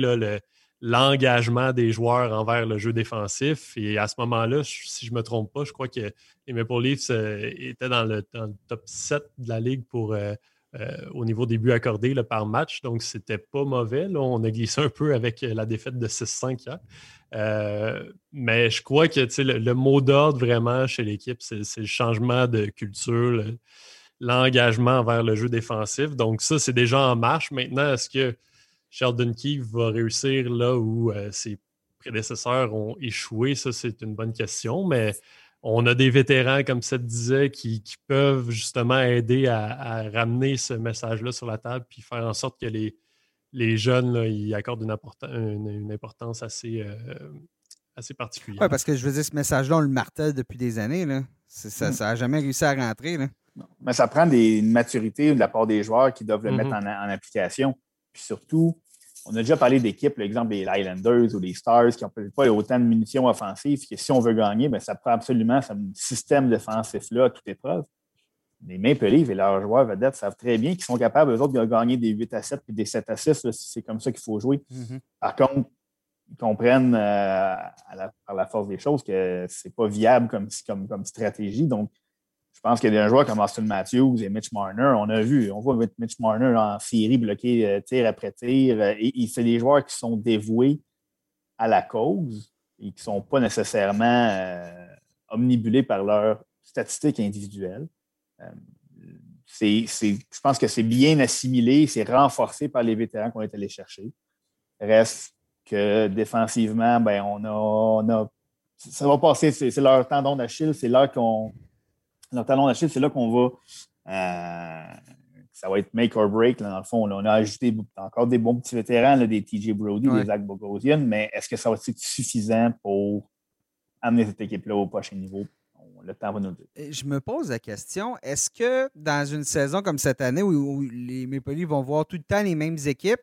l'engagement des joueurs envers le jeu défensif. Et à ce moment-là, si je ne me trompe pas, je crois que les Maple Leafs étaient dans le, top 7 de la ligue pour, au niveau des buts accordés par match. Donc, c'était pas mauvais. On a glissé un peu avec la défaite de 6-5 hier. Euh, mais je crois que le, mot d'ordre vraiment chez l'équipe, c'est le changement de culture, l'engagement vers le jeu défensif. Donc, ça, c'est déjà en marche. Maintenant, est-ce que Sheldon Keefe va réussir là où euh, ses prédécesseurs ont échoué? Ça, c'est une bonne question. Mais on a des vétérans, comme ça disait, qui, peuvent justement aider à, ramener ce message-là sur la table puis faire en sorte que les, les jeunes, ils accordent une, importance assez, assez particulière. Oui, parce que je veux dire, ce message-là, on le martèle depuis des années. Là. Ça n'a mm. jamais réussi à rentrer. Là. Mais ça prend des, une maturité de la part des joueurs qui doivent le mettre mm-hmm. en, application. Puis surtout, on a déjà parlé d'équipes, l'exemple des Highlanders ou des Stars qui n'ont pas autant de munitions offensives. Que si on veut gagner, bien, ça prend absolument ce système défensif-là à toute épreuve. Les Maple Leafs et leurs joueurs vedettes savent très bien qu'ils sont capables, eux autres, de gagner des 8 à 7 et des 7 à 6. C'est comme ça qu'il faut jouer. Mm-hmm. Par contre, ils comprennent euh, par la force des choses que ce n'est pas viable comme, comme, comme stratégie. Donc, je pense qu'il y a des joueurs comme Austin Matthews et Mitch Marner. On a vu, on voit Mitch Marner en série bloqué euh, tir après tir. Euh, et, c'est des joueurs qui sont dévoués à la cause et qui ne sont pas nécessairement euh, omnibulés par leurs statistiques individuelles. je pense que c'est bien assimilé, c'est renforcé par les vétérans qu'on est allés chercher. Reste que défensivement, ben, on on a ça va passer, c'est leur tendon d'Achille, c'est là qu'on notre talon d'Achille, c'est là qu'on va. Euh, ça va être make or break. dans le fond, on a ajouté encore des bons petits vétérans, des TJ Brody, des Zach Bogosian, mais est-ce que ça va être suffisant pour amener cette équipe-là au prochain niveau? Le temps va nous dire. Je me pose la question, est-ce que dans une saison comme cette année où, les Maple Leafs vont voir tout le temps les mêmes équipes,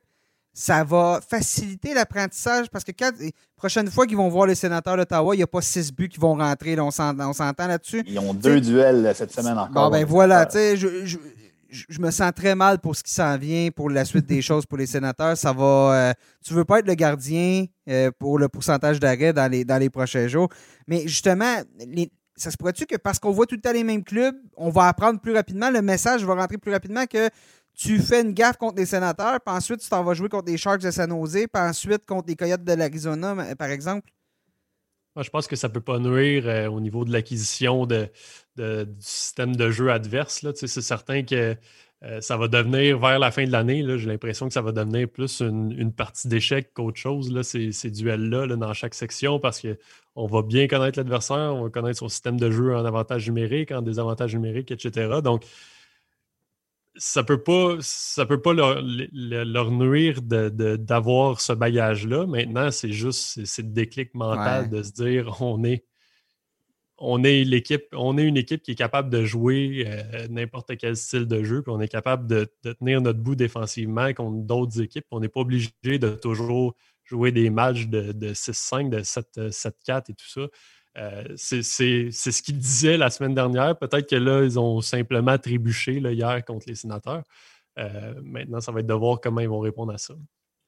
ça va faciliter l'apprentissage parce que quand, la prochaine fois qu'ils vont voir les sénateurs d'Ottawa, il n'y a pas six buts qui vont rentrer. on s'entend là-dessus. Ils ont deux duels cette semaine encore. Bon, ben voilà, tu sais, je, me sens très mal pour ce qui s'en vient, pour la suite des choses pour les sénateurs. Ça va. Euh, tu veux pas être le gardien euh, pour le pourcentage d'arrêt dans les, dans les prochains jours. Mais justement, ça se pourrait-tu que parce qu'on voit tout le temps les mêmes clubs, on va apprendre plus rapidement, le message va rentrer plus rapidement que tu fais une gaffe contre les sénateurs, puis ensuite tu t'en vas jouer contre les Sharks de San Jose, puis ensuite contre les Coyotes de l'Arizona, par exemple? Moi, je pense que ça ne peut pas nuire euh, au niveau de l'acquisition de, du système de jeu adverse. C'est certain que euh, ça va devenir, vers la fin de l'année, j'ai l'impression que ça va devenir plus une, partie d'échec qu'autre chose, là, ces, ces duels-là dans chaque section, parce qu'on va bien connaître l'adversaire, on va connaître son système de jeu en avantage numérique, en désavantage numérique, etc. Donc, ça peut pas, ça peut pas leur, nuire d'avoir ce bagage-là. Maintenant, c'est juste c'est le déclic mental de se dire on est on est l'équipe, on est une équipe qui est capable de jouer euh, n'importe quel style de jeu, puis on est capable de, tenir notre bout défensivement contre d'autres équipes. On n'est pas obligé de toujours jouer des matchs de, de 6-5, de 7-4 et tout ça. Euh, c'est ce qu'il disait la semaine dernière. Peut-être que là, ils ont simplement trébuché hier contre les sénateurs. Euh, maintenant, ça va être de voir comment ils vont répondre à ça.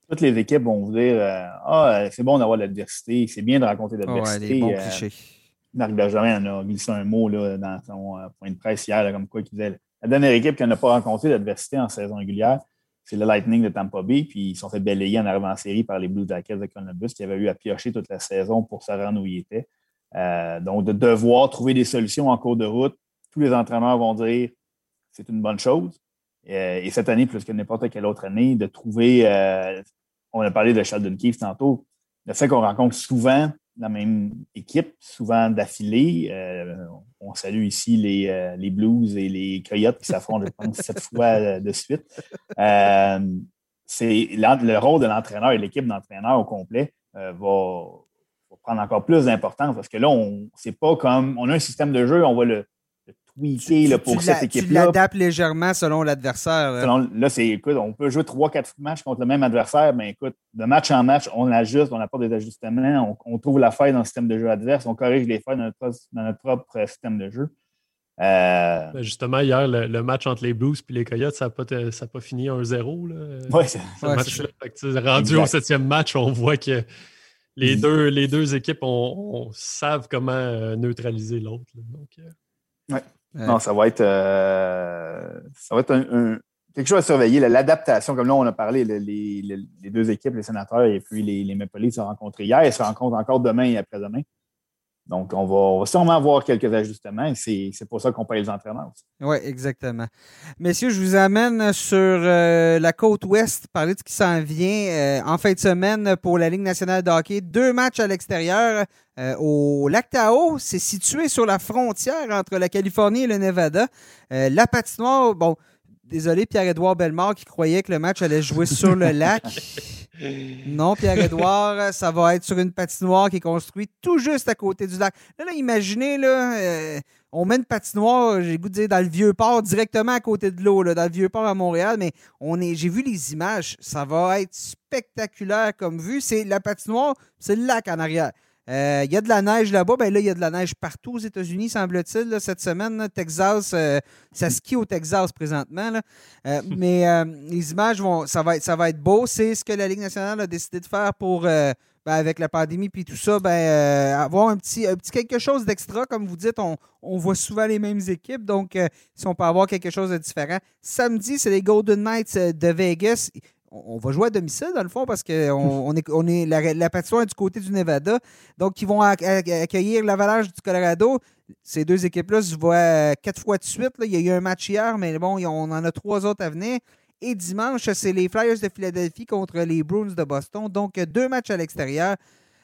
Toutes les équipes vont vous dire euh, Ah, c'est bon d'avoir l'adversité, c'est bien de raconter l'adversité. Marc Bergerin en a glissé un mot là, dans son point de presse hier, comme quoi il disait la dernière équipe qui n'a pas rencontré l'adversité en saison régulière, c'est le Lightning de Tampa Bay, puis ils sont fait balayer en arrivant en série par les Blue Jackets de Columbus qui avaient eu à piocher toute la saison pour se rendre où ils étaient. Euh, donc, de devoir trouver des solutions en cours de route, tous les entraîneurs vont dire c'est une bonne chose. Euh, et cette année, plus que n'importe quelle autre année, de trouver, euh, on a parlé de Sheldon Keefe tantôt, le fait qu'on rencontre souvent la même équipe, souvent d'affilée. on salue ici les, Blues et les Coyotes qui s'affrontent, je pense, sept fois de suite. c'est le rôle de l'entraîneur et l'équipe d'entraîneur au complet va, prendre encore plus d'importance parce que là, on c'est pas comme on a un système de jeu, on va le, tweaker pour cette équipe-là. Tu l'adaptes légèrement selon l'adversaire. Là, c'est écoute, on peut jouer trois, quatre matchs contre le même adversaire, mais écoute, de match en match, on ajuste, on apporte des ajustements, on, trouve la faille dans le système de jeu adverse, on corrige les failles dans notre, propre système de jeu. Euh, ben, justement, hier, le, match entre les Blues et les Coyotes, ça n'a pas, pas, fini 1-0. Oui, c'est rendu au septième match, on voit que les, deux, les deux équipes on, savent comment euh, neutraliser l'autre. Euh. Non, ça va être, euh, ça va être un, quelque chose à surveiller. L'adaptation, comme là, on a parlé, les, deux équipes, les sénateurs et puis les, les Maple Leafs se sont rencontrés hier et se rencontrent encore demain et après-demain. Donc, on va, sûrement avoir quelques ajustements et c'est pour ça qu'on paye les entraîneurs aussi. Oui, exactement. Messieurs, je vous amène sur euh, la côte ouest, parler de ce qui s'en vient euh, en fin de semaine pour la Ligue nationale de hockey. Deux matchs à l'extérieur euh, au Lac Tahoe. C'est situé sur la frontière entre la Californie et le Nevada. la patinoire, bon, désolé, Pierre-Édouard Bellemare qui croyait que le match allait jouer sur le [LAUGHS] lac. Non, Pierre-Édouard, ça va être sur une patinoire qui est construite tout juste à côté du lac. Là, là imaginez, là, euh, on met une patinoire, j'ai goût de dire, dans le Vieux-Port, directement à côté de l'eau, dans le Vieux-Port à Montréal, mais on est, j'ai vu les images, ça va être spectaculaire comme vue. C'est la patinoire, c'est le lac en arrière. Euh, il y a de la neige là-bas. Ben là, il y a de la neige partout aux États-Unis, semble-t-il, cette semaine. Texas, euh, ça skie au Texas présentement. Euh, [LAUGHS] mais les images vont. Ça va être, ça va être beau. C'est ce que la Ligue nationale a décidé de faire pour. Ben, avec la pandémie puis tout ça, ben, avoir un petit, un petit quelque chose d'extra. Comme vous dites, on, on, voit souvent les mêmes équipes. Donc, si on peut avoir quelque chose de différent. Samedi, c'est les Golden Knights de Vegas on va jouer à domicile, dans le fond, parce que on, est, on est, la, la patinoire est du côté du Nevada. Donc, ils vont accueillir l'Avalanche du Colorado. Ces deux équipes-là se voient euh, quatre fois de suite. Il y a eu un match hier, mais bon, on en a trois autres à venir. Et dimanche, c'est les Flyers de Philadelphie contre les Bruins de Boston. Donc, deux matchs à l'extérieur.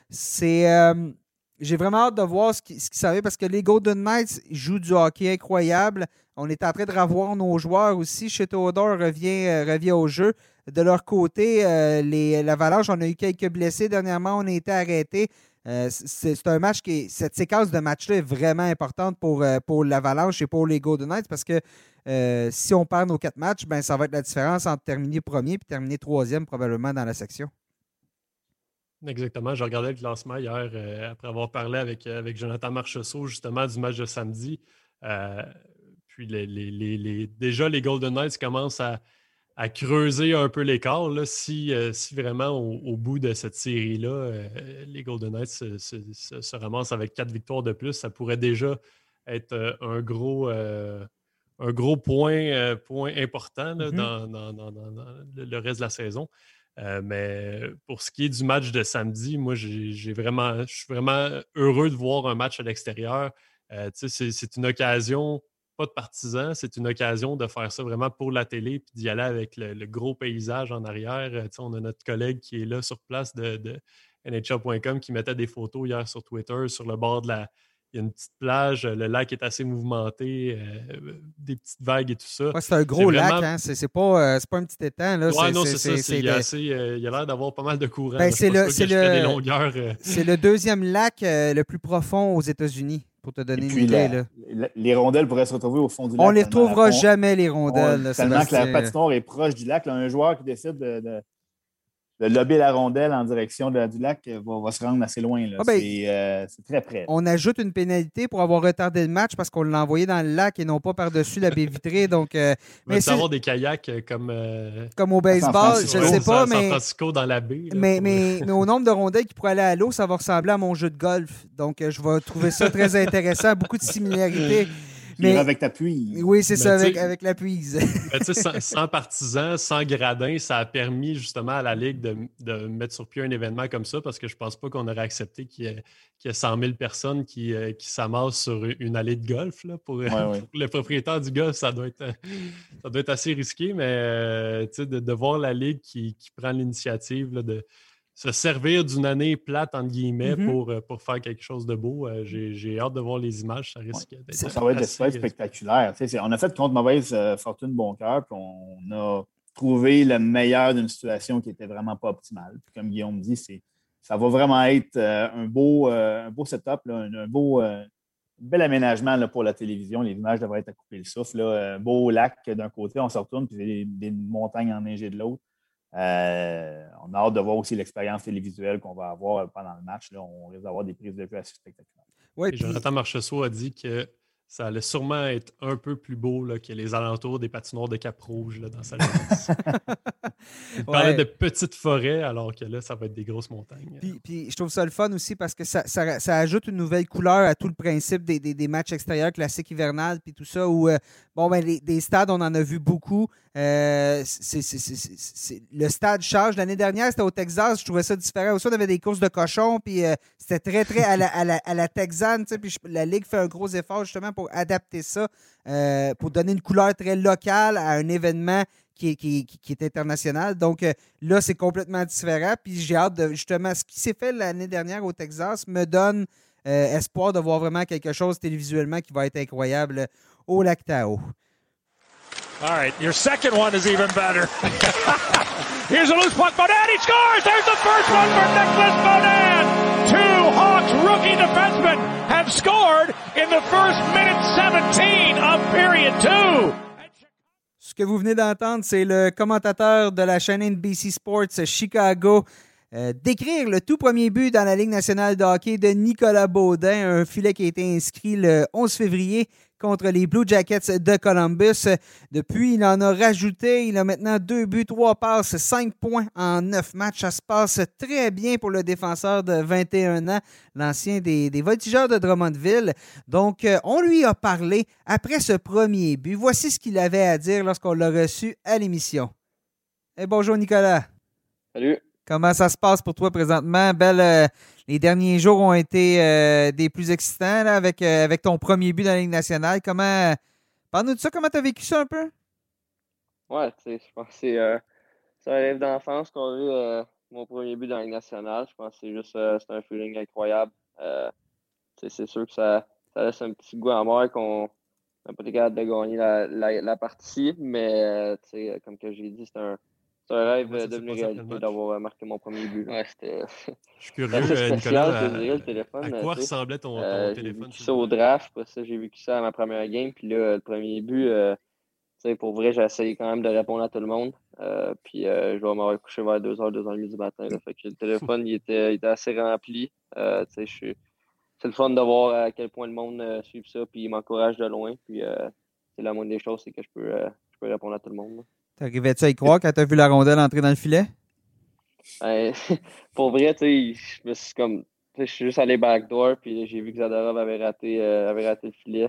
C'est. Euh, j'ai vraiment hâte de voir ce qu'ils savaient parce que les Golden Knights jouent du hockey incroyable. On est en train de revoir nos joueurs aussi. Chez Theodore revient, euh, revient au jeu. De leur côté, euh, l'Avalanche, on a eu quelques blessés dernièrement, on a été arrêtés. Euh, c'est un match qui cette séquence de match-là est vraiment importante pour, euh, pour l'Avalanche et pour les Golden Knights parce que si on perd nos quatre matchs, ben, ça va être la différence entre terminer premier et terminer troisième probablement dans la section. Exactement. Je regardais le classement hier après avoir parlé avec, avec Jonathan Marchessault justement du match de samedi. puis les, déjà, les Golden Knights commencent à, à creuser un peu l'écart. Si, euh, si vraiment au, bout de cette série-là, euh, les Golden Knights se, ramassent avec quatre victoires de plus, ça pourrait déjà être euh, un gros, un gros point, point important mm-hmm. dans, le reste de la saison. mais pour ce qui est du match de samedi, moi, j'ai vraiment, je suis vraiment heureux de voir un match à l'extérieur. c'est une occasion pas de partisans. C'est une occasion de faire ça vraiment pour la télé puis d'y aller avec le, gros paysage en arrière. Euh, on a notre collègue qui est là sur place de, de NHL.com qui mettait des photos hier sur Twitter sur le bord de la. Il y a une petite plage, le lac est assez mouvementé, euh, des petites vagues et tout ça. c'est un gros lac, hein? c'est pas, euh, pas, un petit étang. Là. non, c'est ça. Il, y a, l'air d'avoir pas mal de courant. Ben, c'est le, le deuxième lac le plus profond aux États-Unis pour te donner une idée. les rondelles pourraient se retrouver au fond du lac. On ne les retrouvera jamais, les rondelles. tellement que la patinoire est proche du lac. un joueur qui décide de, de lober la rondelle en direction du lac va, se rendre assez loin. Ah ben, euh, c'est très près. On ajoute une pénalité pour avoir retardé le match parce qu'on l'a envoyé dans le lac et non pas par-dessus la baie vitrée. [LAUGHS] Donc, euh, mais c'est avoir des kayaks euh, comme, comme au baseball, je ne sais pas. mais, San Francisco dans la baie. mais, mais, au nombre de rondelles qui pourraient aller à l'eau, ça va ressembler à mon jeu de golf. Donc, je vais trouver ça très [LAUGHS] intéressant. Beaucoup de similarités. Mais, avec ta puise. Oui, c'est ça, avec, avec, la puise. [LAUGHS] sans, sans, partisans, sans gradins, ça a permis justement à la Ligue de, de, mettre sur pied un événement comme ça parce que je ne pense pas qu'on aurait accepté qu'il y, ait 100 000 personnes qui, euh, qui s'amassent sur une allée de golf. Là, [LAUGHS] pour, le propriétaire du golf, ça doit être, ça doit être assez risqué, mais euh, de, de, voir la Ligue qui, qui prend l'initiative de se servir d'une année plate, entre guillemets, mm-hmm. pour, euh, pour faire quelque chose de beau. Euh, j'ai hâte de voir les images. Ça risque d'être. Ça va être spectaculaire. on a fait contre mauvaise euh, fortune bon cœur, puis on a trouvé le meilleur d'une situation qui n'était vraiment pas optimale. comme Guillaume dit, ça va vraiment être un, beau, un beau setup, un, beau. bel aménagement là, pour la télévision. Les images devraient être à couper le souffle. Un beau lac d'un côté, on se retourne, puis des, des montagnes enneigées de l'autre. Euh, on a hâte de voir aussi l'expérience télévisuelle qu'on va avoir pendant le match. Là. On risque d'avoir des prises de vue assez spectaculaires. Jonathan Marchessault a dit que ça allait sûrement être un peu plus beau là, que les alentours des patinoires de Cap-Rouge dans sa Il parlait de petites forêts, alors que là, ça va être des grosses montagnes. Puis, je trouve ça le fun aussi parce que ça, ajoute une nouvelle couleur à tout le principe des, matchs extérieurs classiques hivernales, puis tout ça, où, euh, bon, ben, les, des stades, on en a vu beaucoup. Euh, le stade change. L'année dernière, c'était au Texas, je trouvais ça différent. Aussi, on avait des courses de cochons, puis euh, c'était très, très à la, à la, à la texane, puis la Ligue fait un gros effort justement pour adapter ça, euh, pour donner une couleur très locale à un événement qui, est international. Donc euh, là, c'est complètement différent. Puis j'ai hâte de justement ce qui s'est fait l'année dernière au Texas me donne euh, espoir de voir vraiment quelque chose télévisuellement qui va être incroyable au Lac Tao. All right, your second one is even better. [LAUGHS] Here's a loose puck. Bonan, he scores! There's the first one for Nicholas Bonan! Two Hawks rookie defensemen have scored in the first minute 17 of period two. Ce que vous venez d'entendre, c'est le commentateur de la chaîne NBC Sports Chicago euh, décrire le tout premier but dans la Ligue nationale de hockey de Nicolas Baudin, un filet qui a été inscrit le 11 février contre les Blue Jackets de Columbus. Depuis, il en a rajouté. Il a maintenant deux buts, trois passes, cinq points en neuf matchs. Ça se passe très bien pour le défenseur de 21 ans, l'ancien des, des, Voltigeurs de Drummondville. Donc, euh, on lui a parlé après ce premier but. Voici ce qu'il avait à dire lorsqu'on l'a reçu à l'émission. Et bonjour, Nicolas. Salut. Comment ça se passe pour toi présentement? Belle, euh, les derniers jours ont été euh, des plus excitants avec, euh, avec ton premier but dans la Ligue nationale. Comment. Parle-nous de ça, comment tu as vécu ça un peu? Ouais, je pense que c'est un rêve d'enfance qu'on a eu mon premier but dans la Ligue nationale. Je pense que c'est juste c'est un feeling incroyable. c'est sûr que ça, laisse un petit goût mort qu'on n'a pas été capable de gagner la, la, la partie, mais comme que j'ai dit, c'est un c'est un rêve ouais, devenu réalité d'avoir marqué mon premier but. Ouais, c'était. Je suis curieux, spécial, Nicolas. À, le téléphone, à quoi ressemblait ton, ton euh, téléphone? J'ai vécu ça au draft, ça, j'ai vécu ça à ma première game. Puis là, le premier but, euh, pour vrai, j'ai essayé quand même de répondre à tout le monde. Euh, puis euh, je vais m'avoir couché vers 2h, 2h30 du matin. Là, fait que le téléphone, il était, il était assez rempli. Euh, je suis... C'est le fun de voir à quel point le monde euh, suit ça, puis il m'encourage de loin. Puis c'est la moindre des choses, c'est que je peux, je peux répondre à tout le monde. Là. T'arrivais-tu à y croire quand t'as vu la rondelle entrer dans le filet? [LAUGHS] pour vrai, tu sais, je suis comme. Je suis juste allé backdoor, puis j'ai vu que Zadorov avait raté, euh, avait raté le filet.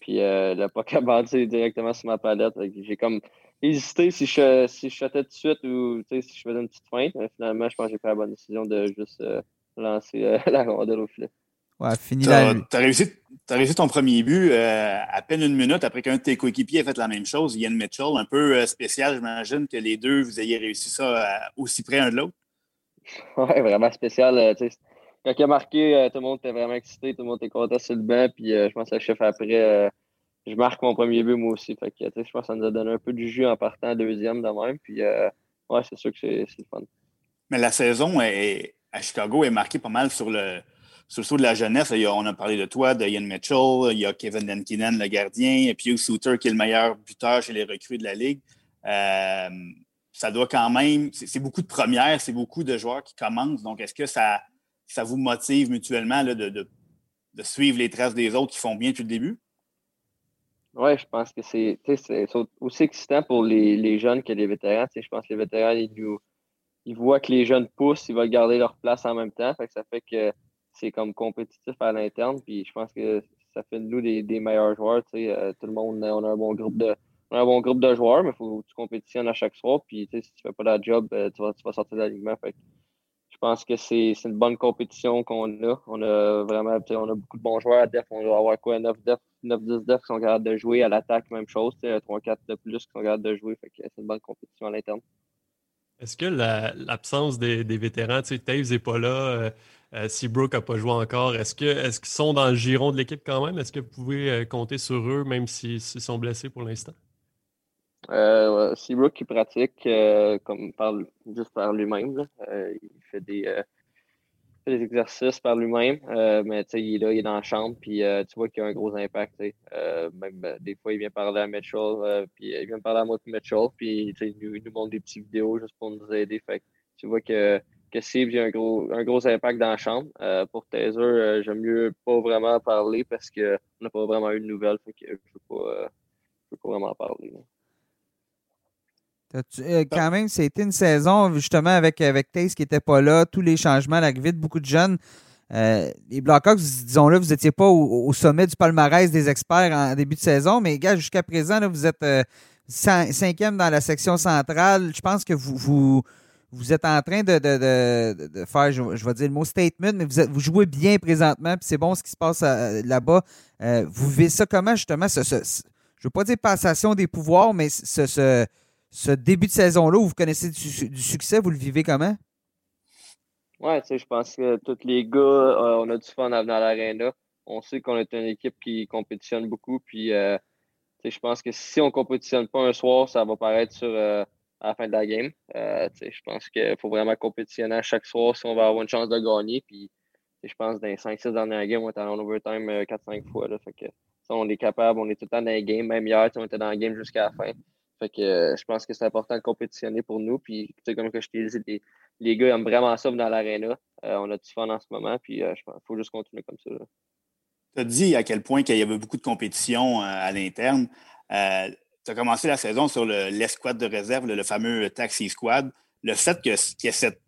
Puis euh, le puck a directement sur ma palette. J'ai comme hésité si je, si je tout de suite ou si je faisais une petite feinte. Mais finalement, je pense que j'ai pris la bonne décision de juste euh, lancer euh, [LAUGHS] la rondelle au filet. Ouais, fini Tu as, réussi, réussi ton premier but euh, à peine une minute après qu'un de tes coéquipiers ait fait la même chose, Ian Mitchell. Un peu euh, spécial, j'imagine, que les deux, vous ayez réussi ça euh, aussi près un de l'autre. [LAUGHS] Oui, vraiment spécial. quand il a marqué, tout le monde était vraiment excité, tout le monde était content sur le banc. Puis je pense que le chef après, je marque mon premier but moi aussi. Fait que, je pense que ça nous a donné un peu du jus en partant deuxième de même. Puis ouais, c'est sûr que c'est le fun. Mais la saison est, à Chicago est marquée pas mal sur le sur le de la jeunesse, on a parlé de toi, de Ian Mitchell, il y a Kevin Lenkinen, le gardien, et puis Souter, qui est le meilleur buteur chez les recrues de la Ligue. Euh, ça doit quand même, c'est beaucoup de premières, c'est beaucoup de joueurs qui commencent. Donc, est-ce que ça, ça vous motive mutuellement de, suivre les traces des autres qui font bien depuis le début? Oui, je pense que c'est aussi excitant pour les, jeunes que les vétérans. Je pense que les vétérans, ils, voient que les jeunes poussent, ils vont garder leur place en même temps. Ça fait que c'est comme compétitif à l'interne. Puis je pense que ça fait de nous des, meilleurs joueurs. Euh, tout le monde, on a un bon groupe de, un bon groupe de joueurs, mais il faut que tu compétitionnes à chaque soir. Puis si tu fais pas la job, euh, tu, vas, tu vas sortir de l'alignement. Je pense que c'est une bonne compétition qu'on a. On a vraiment on a beaucoup de bons joueurs à def. On doit avoir quoi 9 def, 9-10 def qui sont capables de jouer. À l'attaque, même chose. 3-4 de plus qui sont capables de jouer. c'est une bonne compétition à l'interne. Est-ce que l'absence des, des, vétérans, tu sais, Taves n'est pas là, euh, euh, si Brooke n'a pas joué encore, est-ce qu'ils est sont dans le giron de l'équipe quand même? Est-ce que vous pouvez euh, compter sur eux, même s'ils sont blessés pour l'instant? Euh, Seabrook qui pratique euh, comme juste par lui-même. il fait des, des exercices par lui-même, mais il est là, il est dans la chambre, puis tu vois qu'il a un gros impact. des fois, il vient parler à Mitchell, puis il vient parler à moi Mitchell, puis il nous, il nous montre des petites vidéos juste pour nous aider. Fait tu vois que que Steve a un gros, un gros impact dans la chambre. Euh, pour Taser, euh, j'aime mieux pas vraiment parler parce qu'on n'a pas vraiment eu de nouvelles. Je ne euh, peux, pas vraiment parler. quand même, c'était une saison justement avec, avec Taze qui n'était pas là, tous les changements, la vite, beaucoup de jeunes. les Blackhawks, disons-le, vous n'étiez pas au, sommet du palmarès des experts en début de saison, mais gars, jusqu'à présent, là, vous êtes cinquième dans la section centrale. Je pense que vous, vous êtes en train de, faire, je, vais dire le mot statement, mais vous, jouez bien présentement, puis c'est bon ce qui se passe euh, là-bas. Euh, vous vivez ça comment, justement, ce, je ne veux pas dire passation des pouvoirs, mais ce, ce, début de saison-là où vous connaissez du, succès, vous le vivez comment? Oui, tu sais, je pense que tous les gars, euh, on a du fun à venir à l'aréna. On sait qu'on est une équipe qui compétitionne beaucoup, puis je pense que si on ne compétitionne pas un soir, ça va paraître sur à la fin de la game. je pense qu'il faut vraiment compétitionner à chaque soir si on va avoir une chance de gagner. Puis, je pense que dans les 5-6 dernières games, on est en overtime 4-5 fois. Là, fait que, on est capable, on est tout le temps dans les games. Même hier, on était dans le game jusqu'à la fin. Fait que euh, je pense que c'est important de compétitionner pour nous. Puis, comme je t'ai dit, les, gars aiment vraiment ça dans l'aréna. Euh, on a du fun en ce moment. Puis, euh, je qu'il faut juste continuer comme ça. Tu as dit à quel point il y avait beaucoup de compétition à l'interne. Tu as commencé la saison sur l'escouade de réserve, le, fameux Taxi Squad. Le fait qu'il y ait cette,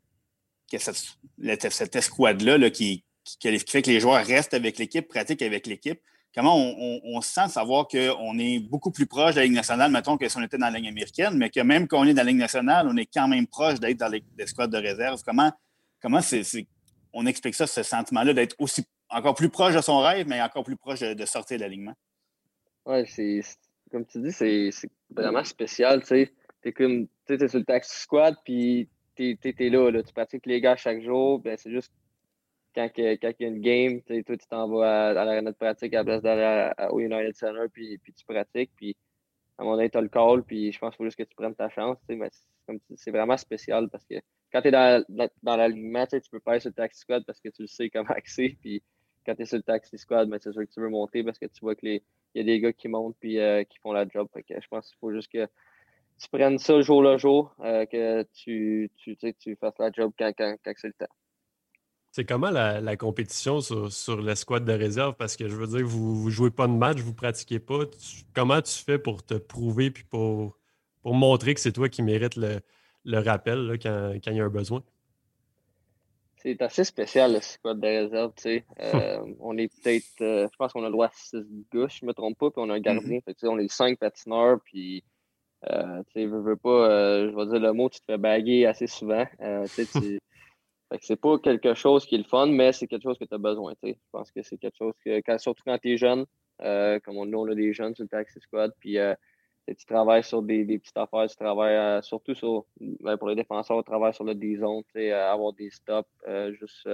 cette, escouade-là qui, fait que les joueurs restent avec l'équipe, pratiquent avec l'équipe, comment on, se sent savoir qu'on est beaucoup plus proche de la Ligue nationale, mettons, que si on était dans la Ligue américaine, mais que même quand on est dans la Ligue nationale, on est quand même proche d'être dans les, squads de réserve. Comment, comment on explique ça, ce sentiment-là, d'être aussi encore plus proche de son rêve, mais encore plus proche de, sortir de l'alignement? Oui, c'est comme tu dis, c'est vraiment spécial. Tu sais, es comme es sur le taxi squad, puis tu es, là, là, tu pratiques les gars chaque jour, ben c'est juste quand, il y a une game, toi, tu t'en vas à, à l'arène de pratique à la place d'aller au United Center, puis, puis tu pratiques, puis à un moment donné, tu as le call, puis je pense qu'il faut juste que tu prennes ta chance. Mais c'est vraiment spécial parce que quand tu es dans, dans, l'alignement, tu peux pas être sur le taxi squad parce que tu le sais comment c'est, puis quand tu es sur le taxi squad, ben, c'est sûr que tu veux monter parce que tu vois qu'il y a des gars qui montent puis euh, qui font la job. Je pense qu'il faut juste que tu prennes ça jour le jour, euh, que tu, tu, tu fasses la job quand, quand, quand c'est le temps. C'est comment la, compétition sur, l'escouade de réserve? Parce que je veux dire, vous ne jouez pas de match, vous ne pratiquez pas. comment tu fais pour te prouver puis pour, pour montrer que c'est toi qui mérites le, rappel quand, il y a un besoin? C'est assez spécial, le squad de réserve. Euh, [LAUGHS] on est peut-être, euh, je pense qu'on a le droit à 6 gars, je ne me trompe pas, puis on a un gardien. Mm-hmm. on est 5 patineurs, puis euh, tu veux, veux pas, je vais dire le mot, tu te fais baguer assez souvent. tu, [LAUGHS] c'est pas quelque chose qui est le fun, mais c'est quelque chose que tu as besoin. Je pense que c'est quelque chose que, surtout quand tu es jeune, euh, comme on, nous, on a des jeunes sur le Taxi Squad, puis euh, tu travailles sur des, petites affaires, tu travailles euh, surtout sur, ben, pour les défenseurs, tu travailles sur le D-zone, avoir des stops, juste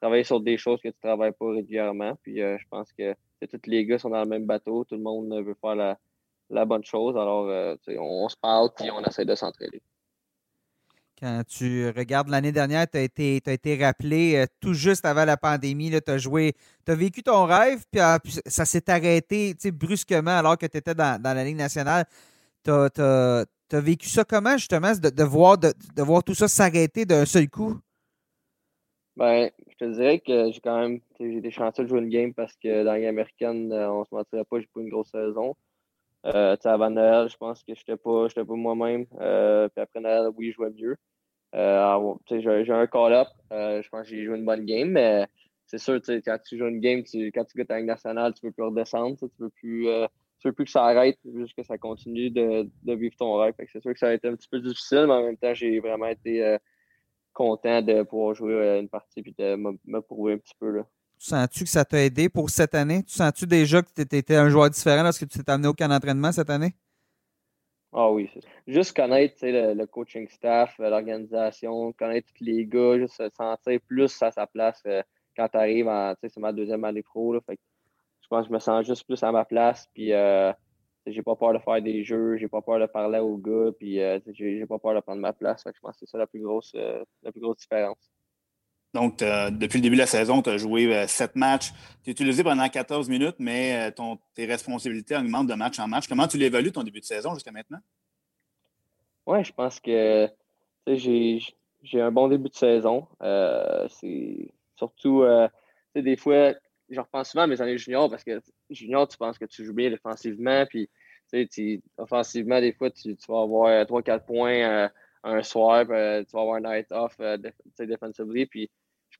travailler sur des choses que tu ne travailles pas régulièrement. Puis je pense que tous les gars sont dans le même bateau, tout le monde veut faire la, la bonne chose, alors on, on, se parle, puis on essaie de s'entraider. Quand tu regardes l'année dernière, tu as été, été rappelé euh, tout juste avant la pandémie. Tu as joué, tu as vécu ton rêve, ah, puis, ça s'est arrêté brusquement alors que tu étais dans, la Ligue nationale. Tu as, vécu ça comment, justement, de, voir, de, voir tout ça s'arrêter d'un seul coup? Ben, je te dirais que j'ai quand même j'ai été chanceux de jouer une game parce que dans la Ligue américaine, euh, on se mentirait pas, j'ai pas une grosse saison. Euh, avant Noël, je pense que je n'étais pas, pas moi-même. Euh, puis après Noël, oui, je jouais mieux. Euh, j'ai un call-up. Euh, je pense que j'ai joué une bonne game, mais c'est sûr, quand tu joues une game, tu, quand tu goûtes à la nationale, tu ne peux plus redescendre. Tu ne veux, plus, veux plus que ça arrête, juste que ça continue de, de vivre ton rêve. C'est sûr que ça a été un petit peu difficile, mais en même temps, j'ai vraiment été content de pouvoir jouer une partie et de me, prouver un petit peu. Sens-tu que ça t'a aidé pour cette année? Tu sens-tu déjà que tu étais un joueur différent lorsque tu t'es amené au camp d'entraînement cette année? Ah oui, juste connaître le, coaching staff, euh, l'organisation, connaître tous les gars, juste se sentir plus à sa place euh, quand tu arrives c'est ma deuxième année pro. Je pense que je me sens juste plus à ma place. Puis euh, j'ai pas peur de faire des jeux, j'ai pas peur de parler aux gars, puis euh, j'ai pas peur de prendre ma place. je pense que c'est ça la plus grosse, la plus grosse différence. Donc, depuis le début de la saison, tu as joué euh, sept matchs. Tu es utilisé pendant 14 minutes, mais euh, tes responsabilités augmentent de match en match. Comment tu l'évalues ton début de saison jusqu'à maintenant? Oui, je pense que j'ai un bon début de saison. Euh, c'est surtout, des fois, je repense souvent à mes années juniors parce que junior, tu penses que tu joues bien défensivement, puis tu, offensivement, des fois, tu, vas avoir 3-4 points un soir, tu vas avoir un night off defensively. Puis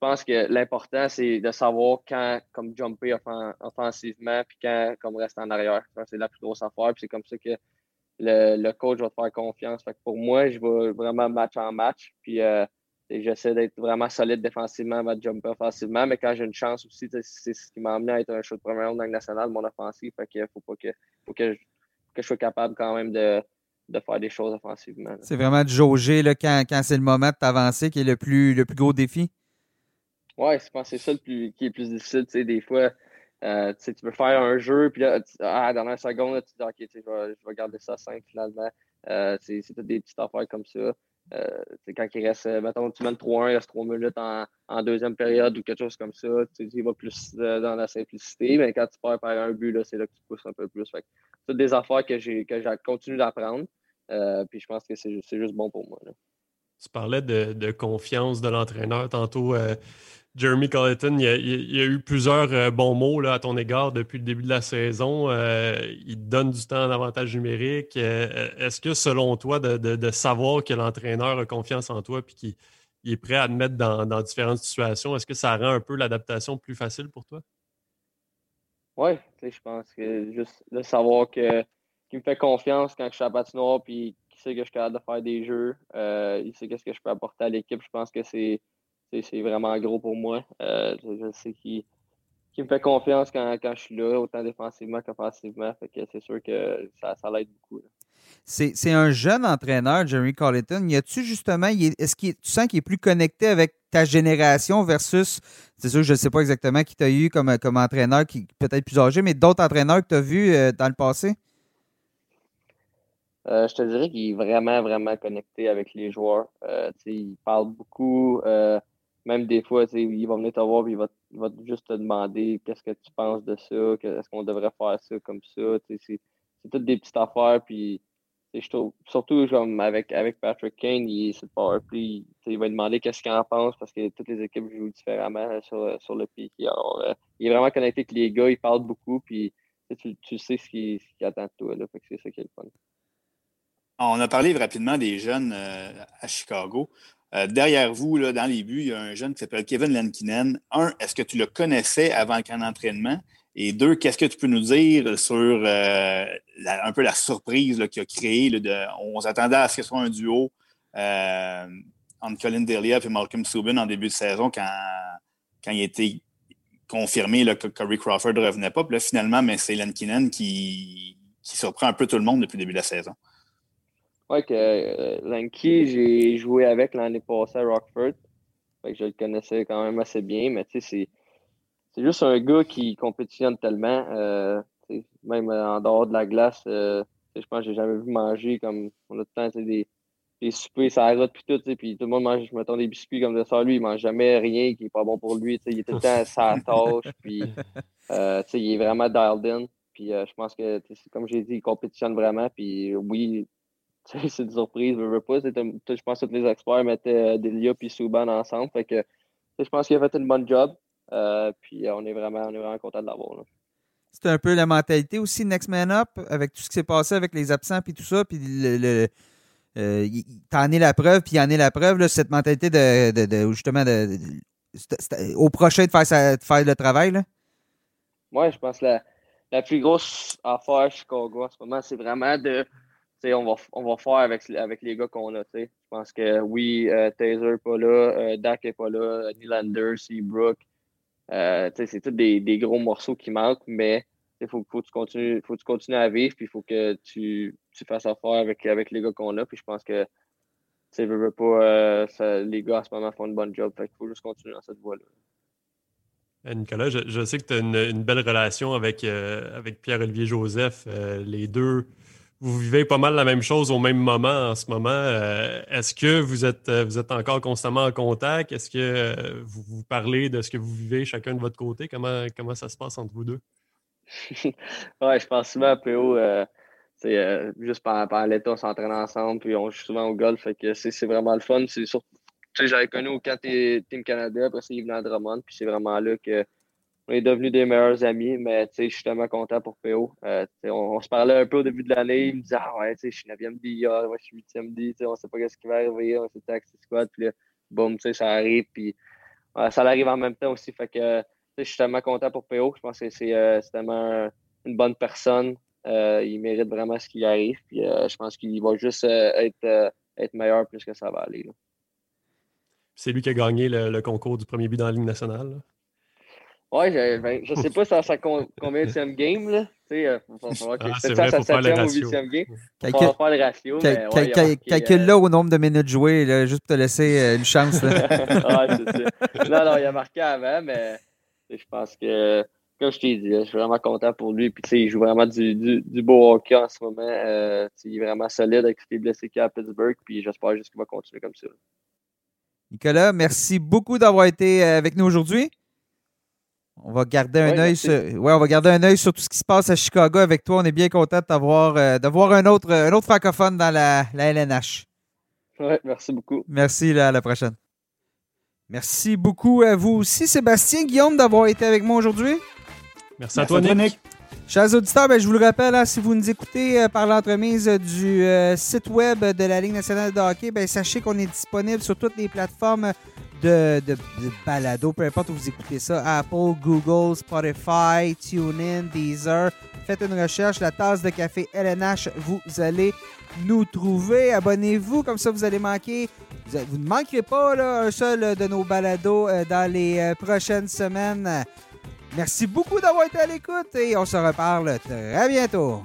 je pense que l'important, c'est de savoir quand comme jumper offensivement, puis quand comme rester en arrière. C'est la plus grosse affaire. Puis c'est comme ça que le, coach va te faire confiance. Fait pour moi, je vais vraiment match en match. Puis euh, j'essaie d'être vraiment solide défensivement de jumper offensivement. Mais quand j'ai une chance aussi, c'est ce qui m'a amené à être un show de première ronde dans le national, mon offensive. Fait qu'il faut pas que, faut que, je, que je sois capable quand même de, de faire des choses offensivement. C'est vraiment de jauger là, quand, quand c'est le moment de t'avancer qui est le plus, le plus gros défi? Oui, je pense que c'est ça le plus, qui est le plus difficile. des fois, euh, tu veux faire un jeu, puis là, à la dernière seconde, tu dis, OK, je vais, garder ça simple finalement. Euh, c'est toutes des petites affaires comme ça. Euh, quand il reste, mettons, tu mènes 3-1, il reste 3 minutes en, deuxième période ou quelque chose comme ça, tu il va plus dans la simplicité, mais quand tu perds par un but, c'est là que tu pousses un peu plus. Fait c'est des affaires que j'ai que d'apprendre. puis je pense que c'est juste bon pour moi. Tu parlais de, de confiance de l'entraîneur tantôt. Jeremy Colleton, il y, a, eu plusieurs euh, bons mots à ton égard depuis le début de la saison. Euh, il donne du temps d'avantage numérique. Euh, est-ce que, selon toi, de, savoir que l'entraîneur a confiance en toi et qu'il est prêt à te mettre dans, différentes situations, est-ce que ça rend un peu l'adaptation plus facile pour toi? Oui, je pense que juste de savoir que qu'il me fait confiance quand je suis à patinoire puis qu'il sait que je suis capable de faire des jeux, il sait qu'est-ce que je peux apporter à l'équipe. Je pense que c'est c'est vraiment gros pour moi. Euh, je, sais qu'il me fait confiance quand, quand, je suis là, autant défensivement qu'offensivement. c'est sûr que ça, ça l'aide beaucoup. C'est un jeune entraîneur, Jeremy Colleton. Y a-tu justement, est-ce que tu sens qu'il est plus connecté avec ta génération versus, c'est sûr que je ne sais pas exactement qui t'a eu comme, comme entraîneur, qui peut-être plus âgé, mais d'autres entraîneurs que tu as vus euh, dans le passé? Euh, je te dirais qu'il est vraiment, vraiment connecté avec les joueurs. il parle beaucoup même des fois, il va venir te voir et il va, juste te demander qu'est-ce que tu penses de ça, est-ce qu'on devrait faire ça comme ça. C'est toutes des petites affaires. Puis, surtout comme avec, avec Patrick Kane, il, powerplay, il, va demander qu'est-ce qu'il en pense parce que toutes les équipes jouent différemment sur, sur le pic. Alors, euh, il est vraiment connecté avec les gars, il parle beaucoup, puis tu, tu sais ce qu'il attend de toi. c'est ça qui est le fun. On a parlé rapidement des jeunes euh, à Chicago. Euh, derrière vous, dans les buts, il y a un jeune qui s'appelle Kevin Lankinen. Un, est-ce que tu le connaissais avant le camp d'entraînement? Et deux, qu'est-ce que tu peux nous dire sur euh, un peu la surprise qu'il a créée? on s'attendait à ce que ce soit un duo euh, entre Colin Delia et Malcolm Subin en début de saison quand, quand il était confirmé que Corey Crawford ne revenait pas. Puis là, finalement, c'est Lankinen qui, qui surprend un peu tout le monde depuis le début de la saison. Oui, que euh, Lanky, j'ai joué avec l'année passée à Rockford. Fait que je le connaissais quand même assez bien, mais tu sais, c'est juste un gars qui compétitionne tellement. Euh, même en dehors de la glace, euh, je pense que j'ai jamais vu manger comme on a tout le temps des, des soupers, ça arrête puis tout, puis tout le monde mange, je m'attends des biscuits comme de ça. Lui, il mange jamais rien qui est pas bon pour lui. Il est tout le temps à sa tâche, puis [LAUGHS] euh, il est vraiment dialed in. Puis je pense que, comme j'ai dit, il compétitionne vraiment. Puis oui, [LAUGHS] c'est une surprise, je veux pas. Je pense que tous les experts mettaient euh, Delia et Souban ensemble. Fait que je pense qu'il a fait une bonne job. Euh, puis on est vraiment, on est vraiment content de l'avoir. C'est un peu la mentalité aussi Next Man Up avec tout ce qui s'est passé avec les absents puis tout ça. Puis le, euh, t'en es la preuve, puis il en est la preuve, là, cette mentalité de, justement de, au prochain de faire, faire le travail. Là. Ouais, je pense que la, la plus grosse affaire Chicago en ce moment, c'est vraiment de on va, on va faire avec, avec les gars qu'on a. Je pense que oui, euh, Taser n'est pas là, euh, Dak n'est pas là, Nylander, Seabrook. Euh, c'est tous des, des, gros morceaux qui manquent, mais il faut, faut, que tu continues, faut tu continues à vivre, puis il faut que tu, tu fasses affaire avec, avec les gars qu'on a. Puis je pense que pas, euh, les gars en ce moment font une bonne job. il faut juste continuer dans cette voie-là. Nicolas, je, je, sais que tu as une, une, belle relation avec, avec Pierre-Olivier Joseph. les deux vous vivez pas mal la même chose au même moment en ce moment. Euh, est-ce que vous êtes, euh, vous êtes encore constamment en contact? Est-ce que euh, vous, vous parlez de ce que vous vivez chacun de votre côté? Comment, comment ça se passe entre vous deux? [LAUGHS] ouais, je pense souvent à PO. c'est juste pendant, l'été, on s'entraîne ensemble, puis on joue souvent au golf. C'est vraiment le fun. J'avais connu au camp Team Canada, après c'est venu à Drummond, puis c'est vraiment là que on est devenus des meilleurs amis, mais je suis tellement content pour PO. Euh, on, se parlait un peu au début de l'année, il me disait Ah ouais, je suis 9e D, ah, je suis 8e D, on sait pas ce qui va arriver, on sait taxi squad, puis là, boum, ça arrive, puis ça arrive en même temps aussi. Fait que je suis tellement content pour PO. Je pense que c'est euh, tellement une bonne personne. Euh, il mérite vraiment ce qui arrive. Puis je pense qu'il va juste être, être meilleur plus que ça va aller. C'est lui qui a gagné le, concours du premier but dans la Ligue nationale. Ouais, ben, je sais pas c'est sa combien de game, là. Tu sais, euh, il va falloir que ah, c'est vrai, faut faire le ratio. game. Il va faire le ratio. Calcule-le au nombre de minutes jouées, là, juste pour te laisser euh, une chance. Là. [LAUGHS] ah, c'est ça. Non, non, il a marqué avant, mais je pense que comme je t'ai dit, je suis vraiment content pour lui. Puis, il joue vraiment du, du, beau hockey en ce moment. Euh, il est vraiment solide avec les blessés qu'il a à Pittsburgh. Puis, j'espère juste qu'il va continuer comme ça. Nicolas, merci beaucoup d'avoir été euh, avec nous aujourd'hui. On va garder un œil sur, ouais, on va garder un œil sur tout ce qui se passe à Chicago avec toi. On est bien content d'avoir euh, d'avoir un autre, un autre francophone dans la, la LNH. Oui, merci beaucoup. Merci, à la prochaine. Merci beaucoup à vous aussi, Sébastien Guillaume, d'avoir été avec moi aujourd'hui. Merci, à toi, Nick. Chers auditeurs, ben, je vous le rappelle, hein, si vous nous écoutez euh, par l'entremise du euh, site web de la Ligue nationale de hockey, ben, sachez qu'on est disponible sur toutes les plateformes de, de, balado, peu importe où vous écoutez ça, Apple, Google, Spotify, TuneIn, Deezer. Faites une recherche, la tasse de café LNH, vous allez nous trouver. Abonnez-vous, comme ça vous allez manquer. Vous, ne manquerez pas là, un seul de nos balados euh, dans les prochaines semaines. Merci beaucoup d'avoir été à l'écoute et on se reparle très bientôt.